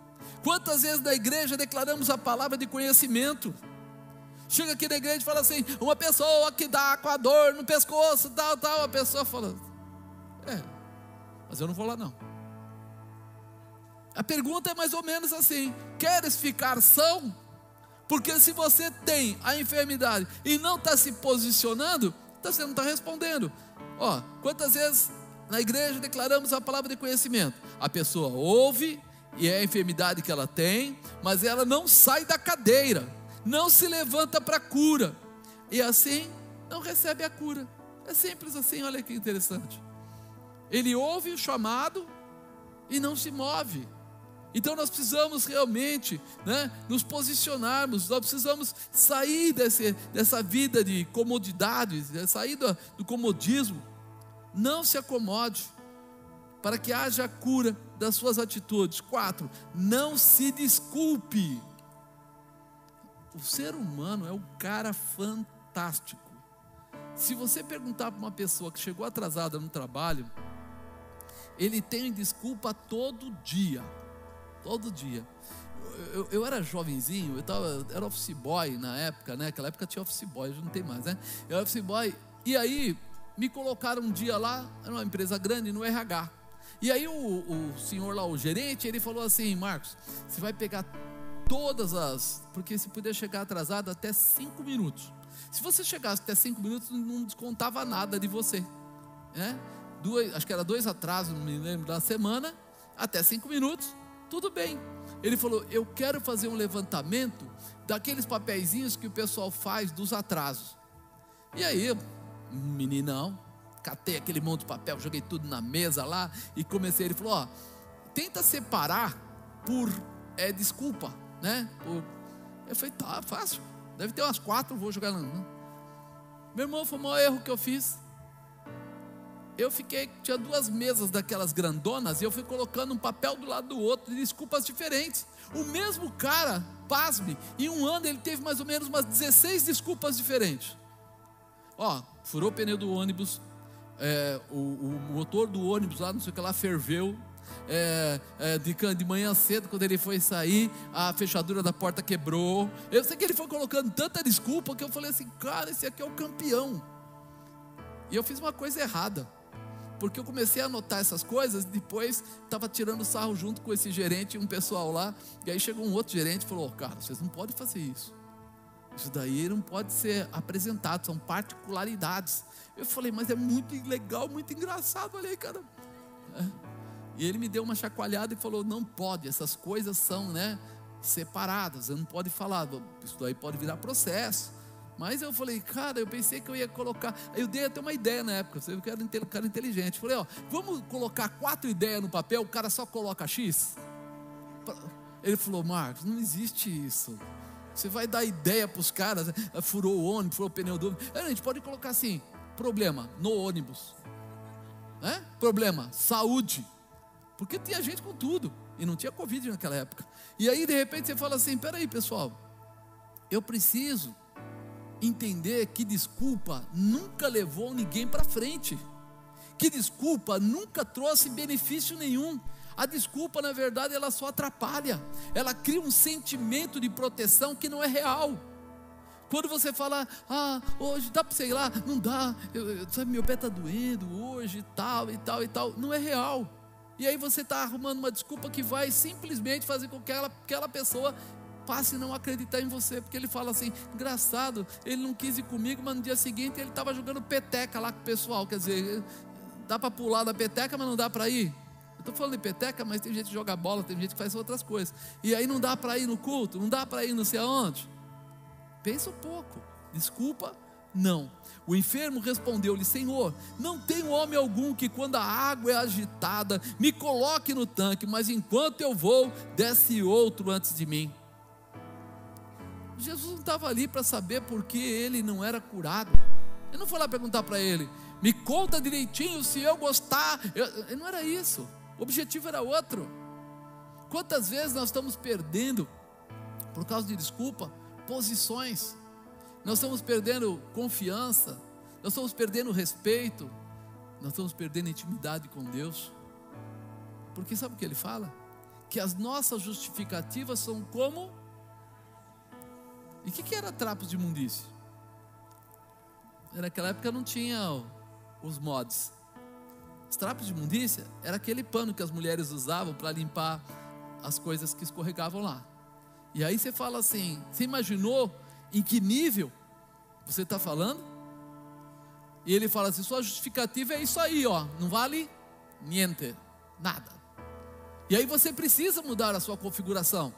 Quantas vezes na igreja declaramos a palavra de conhecimento? Chega aqui na igreja e fala assim: Uma pessoa que dá com a dor no pescoço, tal, tal. A pessoa fala: É, mas eu não vou lá não. A pergunta é mais ou menos assim: queres ficar são? Porque se você tem a enfermidade e não está se posicionando, então você não está respondendo. Ó, quantas vezes na igreja declaramos a palavra de conhecimento? A pessoa ouve e é a enfermidade que ela tem, mas ela não sai da cadeira, não se levanta para a cura, e assim não recebe a cura. É simples assim, olha que interessante. Ele ouve o chamado e não se move. Então nós precisamos realmente né, nos posicionarmos, nós precisamos sair desse, dessa vida de comodidades, né, sair do, do comodismo. Não se acomode, para que haja cura das suas atitudes. Quatro, não se desculpe. O ser humano é um cara fantástico. Se você perguntar para uma pessoa que chegou atrasada no trabalho, ele tem desculpa todo dia. Todo dia. Eu, eu, era jovenzinho, eu tava, era office boy na época, né? Naquela época tinha office boy, hoje não tem mais, né? Eu era office boy. E aí, me colocaram um dia lá, era uma empresa grande, no RH. E aí o, o senhor lá, o gerente, ele falou assim, Marcos, você vai pegar todas as. Porque se puder chegar atrasado até cinco minutos. Se você chegasse até cinco minutos, não descontava nada de você. Né? Duas, acho que era dois atrasos, não me lembro da semana, até cinco minutos, tudo bem. Ele falou: Eu quero fazer um levantamento daqueles papeizinhos que o pessoal faz dos atrasos. E aí, meninão, catei aquele monte de papel, joguei tudo na mesa lá e comecei. Ele falou: Ó, tenta separar por é, desculpa, né? Por... Eu falei: Tá, fácil. Deve ter umas quatro, vou jogar lá. Meu irmão, foi o maior erro que eu fiz eu fiquei, tinha duas mesas daquelas grandonas e eu fui colocando um papel do lado do outro de desculpas diferentes. O mesmo cara, pasme, em um ano ele teve mais ou menos umas 16 desculpas diferentes. Ó, furou o pneu do ônibus, é, o, o, motor do ônibus lá, não sei o que lá, ferveu. É, é, de, de manhã cedo, quando ele foi sair, a fechadura da porta quebrou. Eu sei que ele foi colocando tanta desculpa que eu falei assim, cara, esse aqui é o campeão. E eu fiz uma coisa errada porque eu comecei a anotar essas coisas, depois estava tirando sarro junto com esse gerente e um pessoal lá, e aí chegou um outro gerente e falou: Cara, vocês não podem fazer isso. Isso daí não pode ser apresentado, são particularidades. Eu falei, mas é muito legal, muito engraçado, olha aí, cara. É. E ele me deu uma chacoalhada e falou: Não pode, essas coisas são, né? Separadas, você não pode falar, isso daí pode virar processo. Mas eu falei, cara, eu pensei que eu ia colocar. Eu dei até uma ideia na época, eu era um cara inteligente. Falei, ó, vamos colocar quatro ideias no papel, o cara só coloca X? Ele falou, Marcos, não existe isso. Você vai dar ideia para os caras, né? furou o ônibus, furou o pneu do ônibus. A gente pode colocar assim: problema no ônibus, né? problema, saúde. Porque tinha gente com tudo, e não tinha Covid naquela época. E aí, de repente, você fala assim: peraí, pessoal, eu preciso entender que desculpa nunca levou ninguém para frente, que desculpa nunca trouxe benefício nenhum. A desculpa, na verdade, ela só atrapalha, ela cria um sentimento de proteção que não é real. Quando você fala, ah, hoje dá para sei lá, não dá, eu, sabe, meu pé está doendo hoje, tal e tal e tal, não é real. E aí você está arrumando uma desculpa que vai simplesmente fazer com que aquela, aquela pessoa passe a não acreditar em você, porque ele fala assim: engraçado, ele não quis ir comigo, mas no dia seguinte ele estava jogando peteca lá com o pessoal. Quer dizer, dá para pular da peteca, mas não dá para ir. Eu estou falando de peteca, mas tem gente que joga bola, tem gente que faz outras coisas. E aí não dá para ir no culto, não dá para ir não sei aonde. Pensa um pouco. Desculpa, não. O enfermo respondeu-lhe: Senhor, não tem homem algum que, quando a água é agitada, me coloque no tanque, mas enquanto eu vou, desce outro antes de mim. Jesus não estava ali para saber por que ele não era curado. Ele não foi lá perguntar para ele, me conta direitinho se eu gostar. Eu, não era isso. O objetivo era outro. Quantas vezes nós estamos perdendo, por causa de desculpa, posições. Nós estamos perdendo confiança. Nós estamos perdendo respeito. Nós estamos perdendo intimidade com Deus. Porque sabe o que ele fala? Que as nossas justificativas são como e o que, que era trapos de imundície? Naquela época não tinha os mods. Os trapos de imundícia era aquele pano que as mulheres usavam para limpar as coisas que escorregavam lá. E aí você fala assim: você imaginou em que nível você está falando? E ele fala assim: sua justificativa é isso aí, ó, não vale niente, nada. E aí você precisa mudar a sua configuração,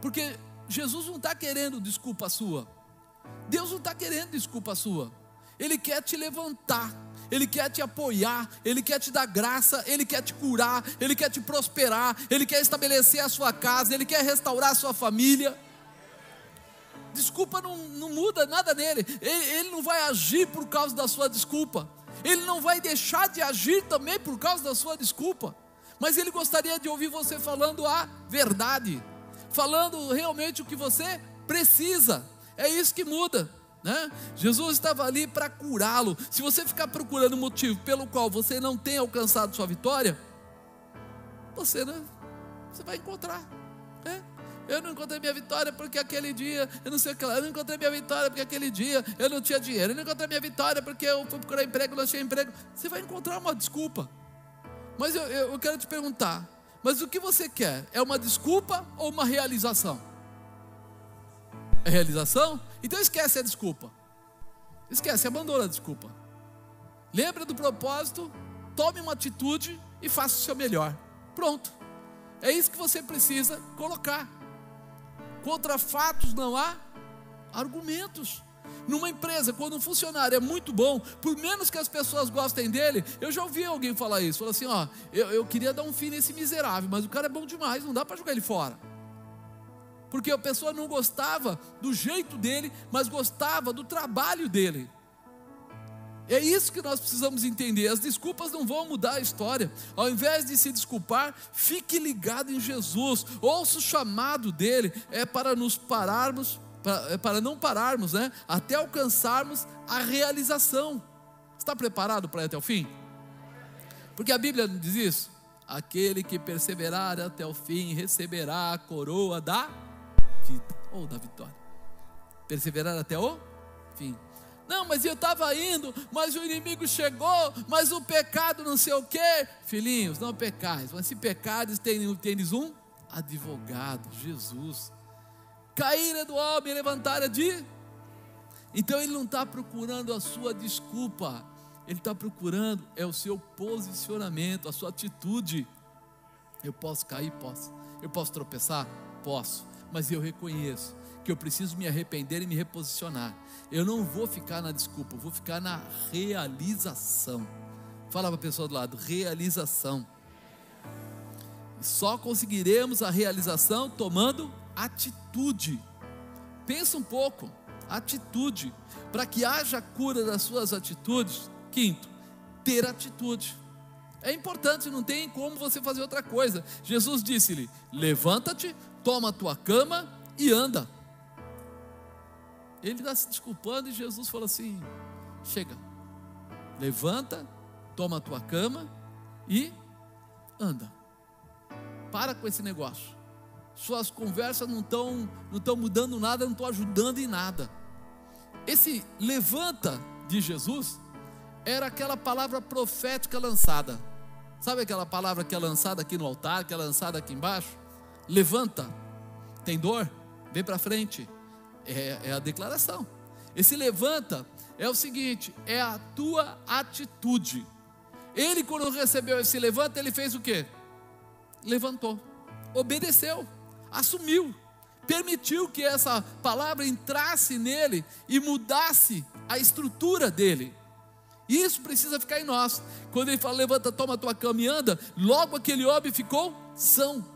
porque Jesus não está querendo desculpa sua. Deus não está querendo desculpa sua. Ele quer te levantar. Ele quer te apoiar, Ele quer te dar graça, Ele quer te curar, Ele quer te prosperar, Ele quer estabelecer a sua casa, Ele quer restaurar a sua família. Desculpa não, não muda nada nele, ele, ele não vai agir por causa da sua desculpa, Ele não vai deixar de agir também por causa da sua desculpa, mas Ele gostaria de ouvir você falando a verdade falando realmente o que você precisa. É isso que muda. Né? Jesus estava ali para curá-lo. Se você ficar procurando motivo pelo qual você não tem alcançado sua vitória, você, né, você vai encontrar. Né? Eu não encontrei minha vitória porque aquele dia, eu não sei o que lá, eu não encontrei minha vitória porque aquele dia eu não tinha dinheiro, eu não encontrei minha vitória porque eu fui procurar emprego, não achei emprego. Você vai encontrar uma desculpa. Mas eu, eu, eu quero te perguntar: mas o que você quer? É uma desculpa ou uma realização? É realização? Então esquece a desculpa. Esquece, abandona a desculpa. Lembra do propósito, tome uma atitude e faça o seu melhor. Pronto. É isso que você precisa colocar. Contra fatos não há argumentos. Numa empresa, quando um funcionário é muito bom, por menos que as pessoas gostem dele, eu já ouvi alguém falar isso. Falou assim: ó, eu, eu queria dar um fim nesse miserável, mas o cara é bom demais, não dá para jogar ele fora. Porque a pessoa não gostava do jeito dele, mas gostava do trabalho dele. É isso que nós precisamos entender. As desculpas não vão mudar a história. Ao invés de se desculpar, fique ligado em Jesus. Ouça o chamado dele. É para nos pararmos para, é para não pararmos, né? Até alcançarmos a realização. Está preparado para ir até o fim? Porque a Bíblia diz isso. Aquele que perseverar até o fim receberá a coroa da vida ou da vitória. Perseverar até o fim. Não, mas eu estava indo, mas o inimigo chegou, mas o pecado não sei o quê. Filhinhos, não pecais, mas se pecares, tendes um advogado, Jesus caíra do homem, levantar de. Então ele não está procurando a sua desculpa, ele está procurando é o seu posicionamento, a sua atitude. Eu posso cair? Posso. Eu posso tropeçar? Posso. Mas eu reconheço que eu preciso me arrepender e me reposicionar. Eu não vou ficar na desculpa, eu vou ficar na realização. Fala para a pessoa do lado, realização. Só conseguiremos a realização tomando atitude. Pensa um pouco, atitude. Para que haja cura das suas atitudes, quinto, ter atitude. É importante, não tem como você fazer outra coisa. Jesus disse-lhe: Levanta-te, toma a tua cama e anda. Ele está se desculpando e Jesus falou assim: Chega, levanta, toma a tua cama e anda. Para com esse negócio suas conversas não estão não estão mudando nada, não estão ajudando em nada. Esse levanta de Jesus era aquela palavra profética lançada. Sabe aquela palavra que é lançada aqui no altar, que é lançada aqui embaixo? Levanta. Tem dor? Vem para frente. É, é a declaração. Esse levanta é o seguinte: é a tua atitude. Ele, quando recebeu esse levanta, ele fez o que? Levantou, obedeceu assumiu, permitiu que essa palavra entrasse nele e mudasse a estrutura dele. Isso precisa ficar em nós. Quando ele fala, levanta, toma tua cama e anda, logo aquele homem ficou são.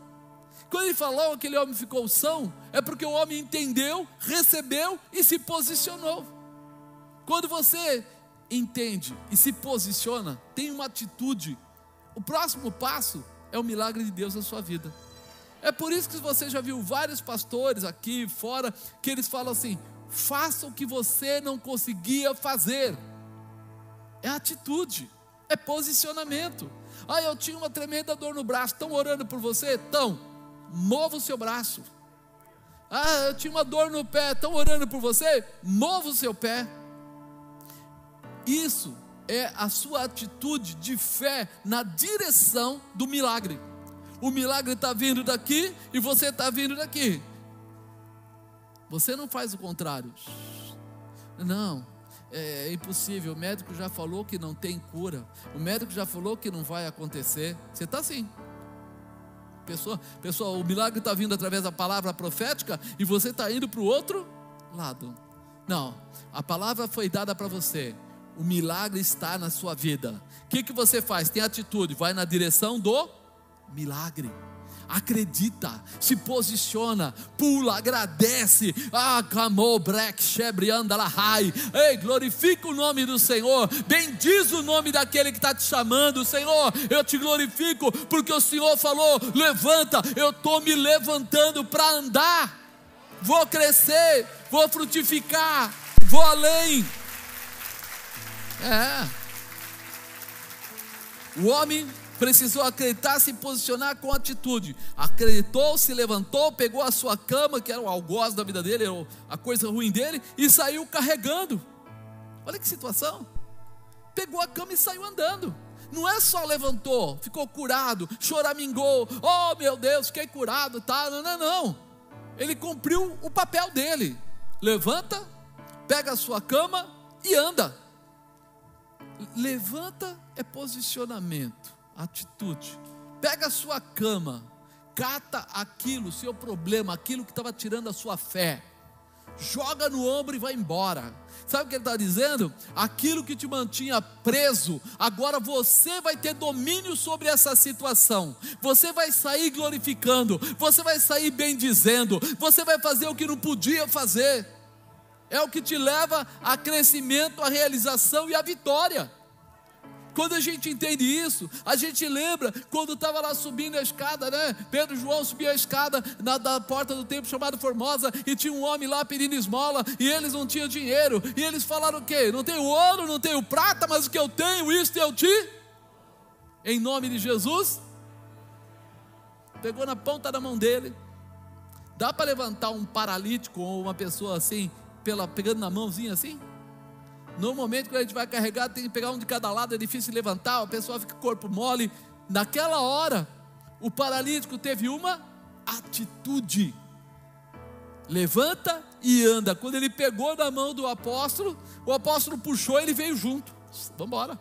Quando ele falou aquele homem ficou são, é porque o homem entendeu, recebeu e se posicionou. Quando você entende e se posiciona, tem uma atitude, o próximo passo é o milagre de Deus na sua vida. É por isso que você já viu vários pastores aqui fora que eles falam assim: faça o que você não conseguia fazer. É atitude, é posicionamento. Ah, eu tinha uma tremenda dor no braço, estão orando por você? Então, mova o seu braço. Ah, eu tinha uma dor no pé, estão orando por você? Mova o seu pé. Isso é a sua atitude de fé na direção do milagre. O milagre está vindo daqui e você está vindo daqui. Você não faz o contrário. Não, é, é impossível. O médico já falou que não tem cura. O médico já falou que não vai acontecer. Você está assim. Pessoa, pessoal, o milagre está vindo através da palavra profética e você está indo para o outro lado. Não, a palavra foi dada para você. O milagre está na sua vida. O que, que você faz? Tem atitude, vai na direção do milagre. Acredita, se posiciona, pula, agradece. Ah, clamou, break, shebre, anda lá, rai. Ei, glorifica o nome do Senhor. Bendiz o nome daquele que está te chamando. Senhor, eu te glorifico, porque o Senhor falou: levanta, eu estou me levantando para andar. Vou crescer, vou frutificar, vou além. É. O homem precisou acreditar, se posicionar com atitude. Acreditou, se levantou, pegou a sua cama, que era o algoz da vida dele, a coisa ruim dele, e saiu carregando. Olha que situação. Pegou a cama e saiu andando. Não é só levantou, ficou curado, choramingou, oh meu Deus, fiquei curado, tá? Não, não, não. Ele cumpriu o papel dele. Levanta, pega a sua cama e anda. Levanta é posicionamento, atitude. Pega a sua cama, cata aquilo, seu problema, aquilo que estava tirando a sua fé, joga no ombro e vai embora. Sabe o que ele está dizendo? Aquilo que te mantinha preso, agora você vai ter domínio sobre essa situação. Você vai sair glorificando, você vai sair bendizendo, você vai fazer o que não podia fazer. É o que te leva a crescimento, a realização e a vitória. Quando a gente entende isso, a gente lembra quando estava lá subindo a escada, né? Pedro e João subiam a escada na da porta do templo chamado Formosa e tinha um homem lá pedindo esmola e eles não tinham dinheiro. E eles falaram o quê? Não tenho ouro, não tenho prata, mas o que eu tenho, isto eu te. Em nome de Jesus. Pegou na ponta da mão dele. Dá para levantar um paralítico ou uma pessoa assim, pela, pegando na mãozinha assim? Normalmente, quando a gente vai carregar, tem que pegar um de cada lado, é difícil levantar, a pessoa fica corpo mole. Naquela hora, o paralítico teve uma atitude. Levanta e anda. Quando ele pegou na mão do apóstolo, o apóstolo puxou, ele veio junto. Vamos embora.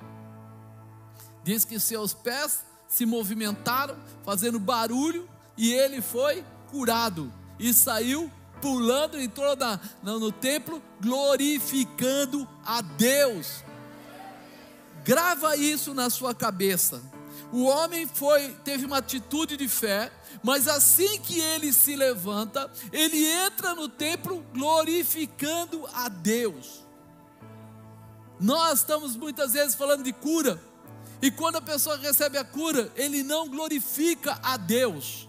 Diz que seus pés se movimentaram, fazendo barulho, e ele foi curado e saiu pulando, entrou na, no, no templo, glorificando a Deus. Grava isso na sua cabeça. O homem foi, teve uma atitude de fé, mas assim que ele se levanta, ele entra no templo glorificando a Deus. Nós estamos muitas vezes falando de cura, e quando a pessoa recebe a cura, ele não glorifica a Deus.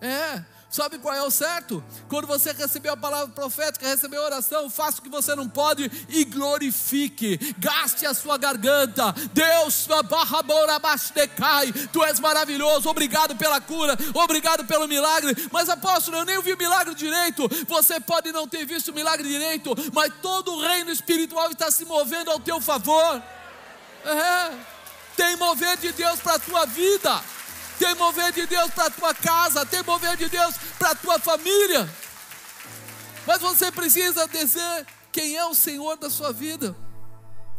É, Sabe qual é o certo? Quando você recebeu a palavra profética, recebeu a oração, faça o que você não pode e glorifique. Gaste a sua garganta. Deus, tu és maravilhoso. Obrigado pela cura, obrigado pelo milagre. Mas apóstolo, eu nem vi o milagre direito. Você pode não ter visto o milagre direito, mas todo o reino espiritual está se movendo ao teu favor. É. Tem mover de Deus para a tua vida tem mover de Deus para a tua casa, tem mover de Deus para a tua família. Mas você precisa dizer quem é o Senhor da sua vida.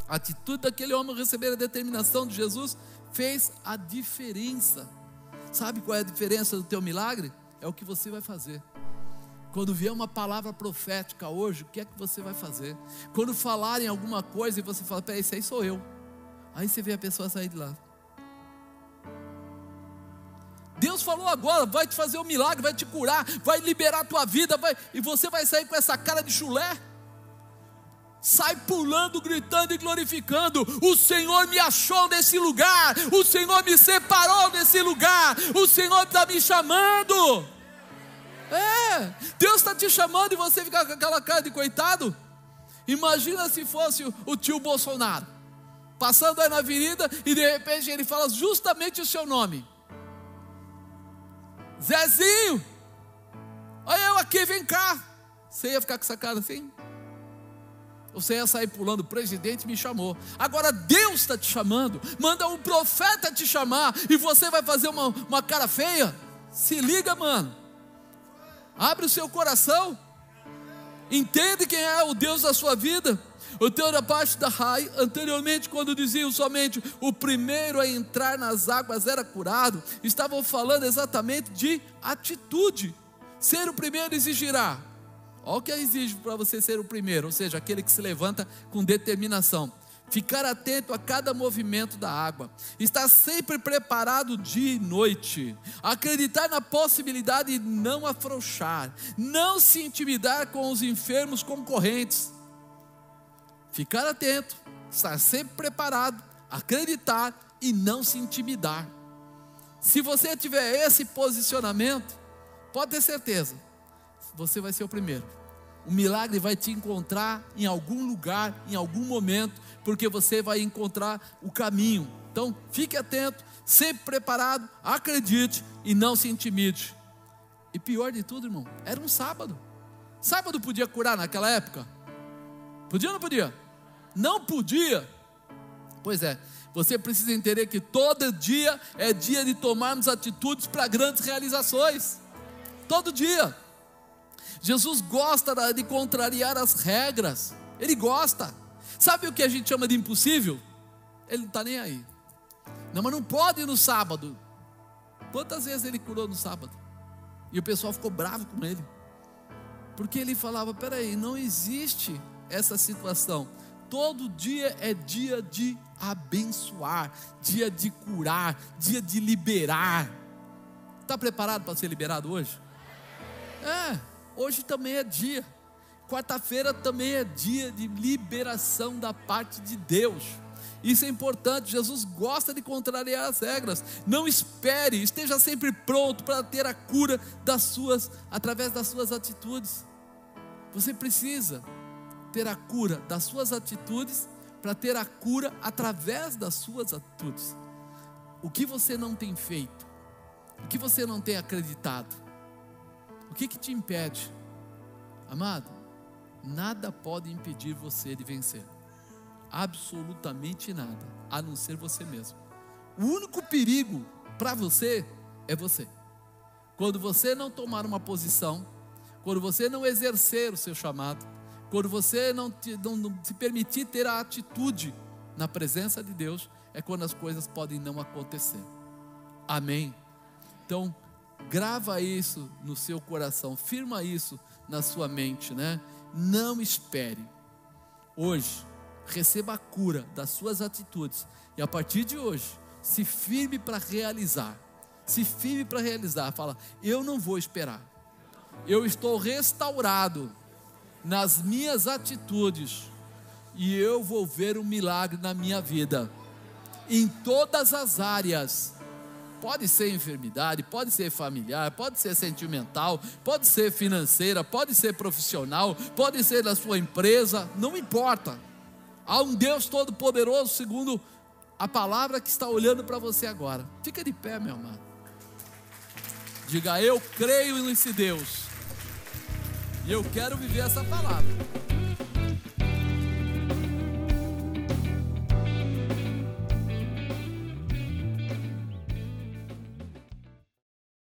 A atitude daquele homem receber a determinação de Jesus fez a diferença. Sabe qual é a diferença do teu milagre? É o que você vai fazer. Quando vier uma palavra profética hoje, o que é que você vai fazer? Quando falarem alguma coisa e você fala, peraí, esse aí sou eu. Aí você vê a pessoa sair de lá. Deus falou agora, vai te fazer um milagre, vai te curar, vai liberar a tua vida, vai, e você vai sair com essa cara de chulé. Sai pulando, gritando e glorificando. O Senhor me achou nesse lugar, o Senhor me separou nesse lugar, o Senhor está me chamando. É, Deus está te chamando e você fica com aquela cara de coitado. Imagina se fosse o tio Bolsonaro passando aí na avenida e de repente ele fala justamente o seu nome. Zezinho, olha eu aqui, vem cá. Você ia ficar com essa cara assim? Você ia sair pulando, o presidente me chamou. Agora Deus está te chamando, manda um profeta te chamar e você vai fazer uma, uma cara feia? Se liga, mano. Abre o seu coração. Entende quem é o Deus da sua vida. O teor abaixo da Rai, anteriormente, quando diziam somente o primeiro a entrar nas águas era curado, estavam falando exatamente de atitude. Ser o primeiro exigirá. Olha o que exige para você ser o primeiro, ou seja, aquele que se levanta com determinação. Ficar atento a cada movimento da água, estar sempre preparado dia e noite, acreditar na possibilidade de não afrouxar, não se intimidar com os enfermos concorrentes, Ficar atento, estar sempre preparado, acreditar e não se intimidar. Se você tiver esse posicionamento, pode ter certeza, você vai ser o primeiro. O milagre vai te encontrar em algum lugar, em algum momento, porque você vai encontrar o caminho. Então, fique atento, sempre preparado, acredite e não se intimide. E pior de tudo, irmão, era um sábado. Sábado podia curar naquela época? Podia ou não podia? Não podia. Pois é, Você precisa entender que todo dia é dia de tomarmos atitudes para grandes realizações. Todo dia. Jesus gosta de contrariar as regras. Ele gosta. Sabe o que a gente chama de impossível? Ele não está nem aí. Não, mas não pode no sábado. Quantas vezes ele curou no sábado? E o pessoal ficou bravo com ele. Porque ele falava: peraí, não existe essa situação. Todo dia é dia de abençoar, dia de curar, dia de liberar. Está preparado para ser liberado hoje? É, hoje também é dia. Quarta-feira também é dia de liberação da parte de Deus. Isso é importante. Jesus gosta de contrariar as regras. Não espere, esteja sempre pronto para ter a cura das suas através das suas atitudes. Você precisa ter a cura das suas atitudes para ter a cura através das suas atitudes. O que você não tem feito? O que você não tem acreditado? O que que te impede? Amado, nada pode impedir você de vencer absolutamente nada, a não ser você mesmo. O único perigo para você é você. Quando você não tomar uma posição, quando você não exercer o seu chamado, quando você não, te, não, não se permitir ter a atitude na presença de Deus, é quando as coisas podem não acontecer. Amém? Então, grava isso no seu coração, firma isso na sua mente, né? Não espere. Hoje, receba a cura das suas atitudes e a partir de hoje, se firme para realizar. Se firme para realizar. Fala, eu não vou esperar. Eu estou restaurado nas minhas atitudes e eu vou ver um milagre na minha vida. Em todas as áreas. Pode ser enfermidade, pode ser familiar, pode ser sentimental, pode ser financeira, pode ser profissional, pode ser da sua empresa, não importa. Há um Deus todo-poderoso, segundo a palavra que está olhando para você agora. Fica de pé, meu amado. Diga, eu creio nesse Deus. E eu quero viver essa palavra.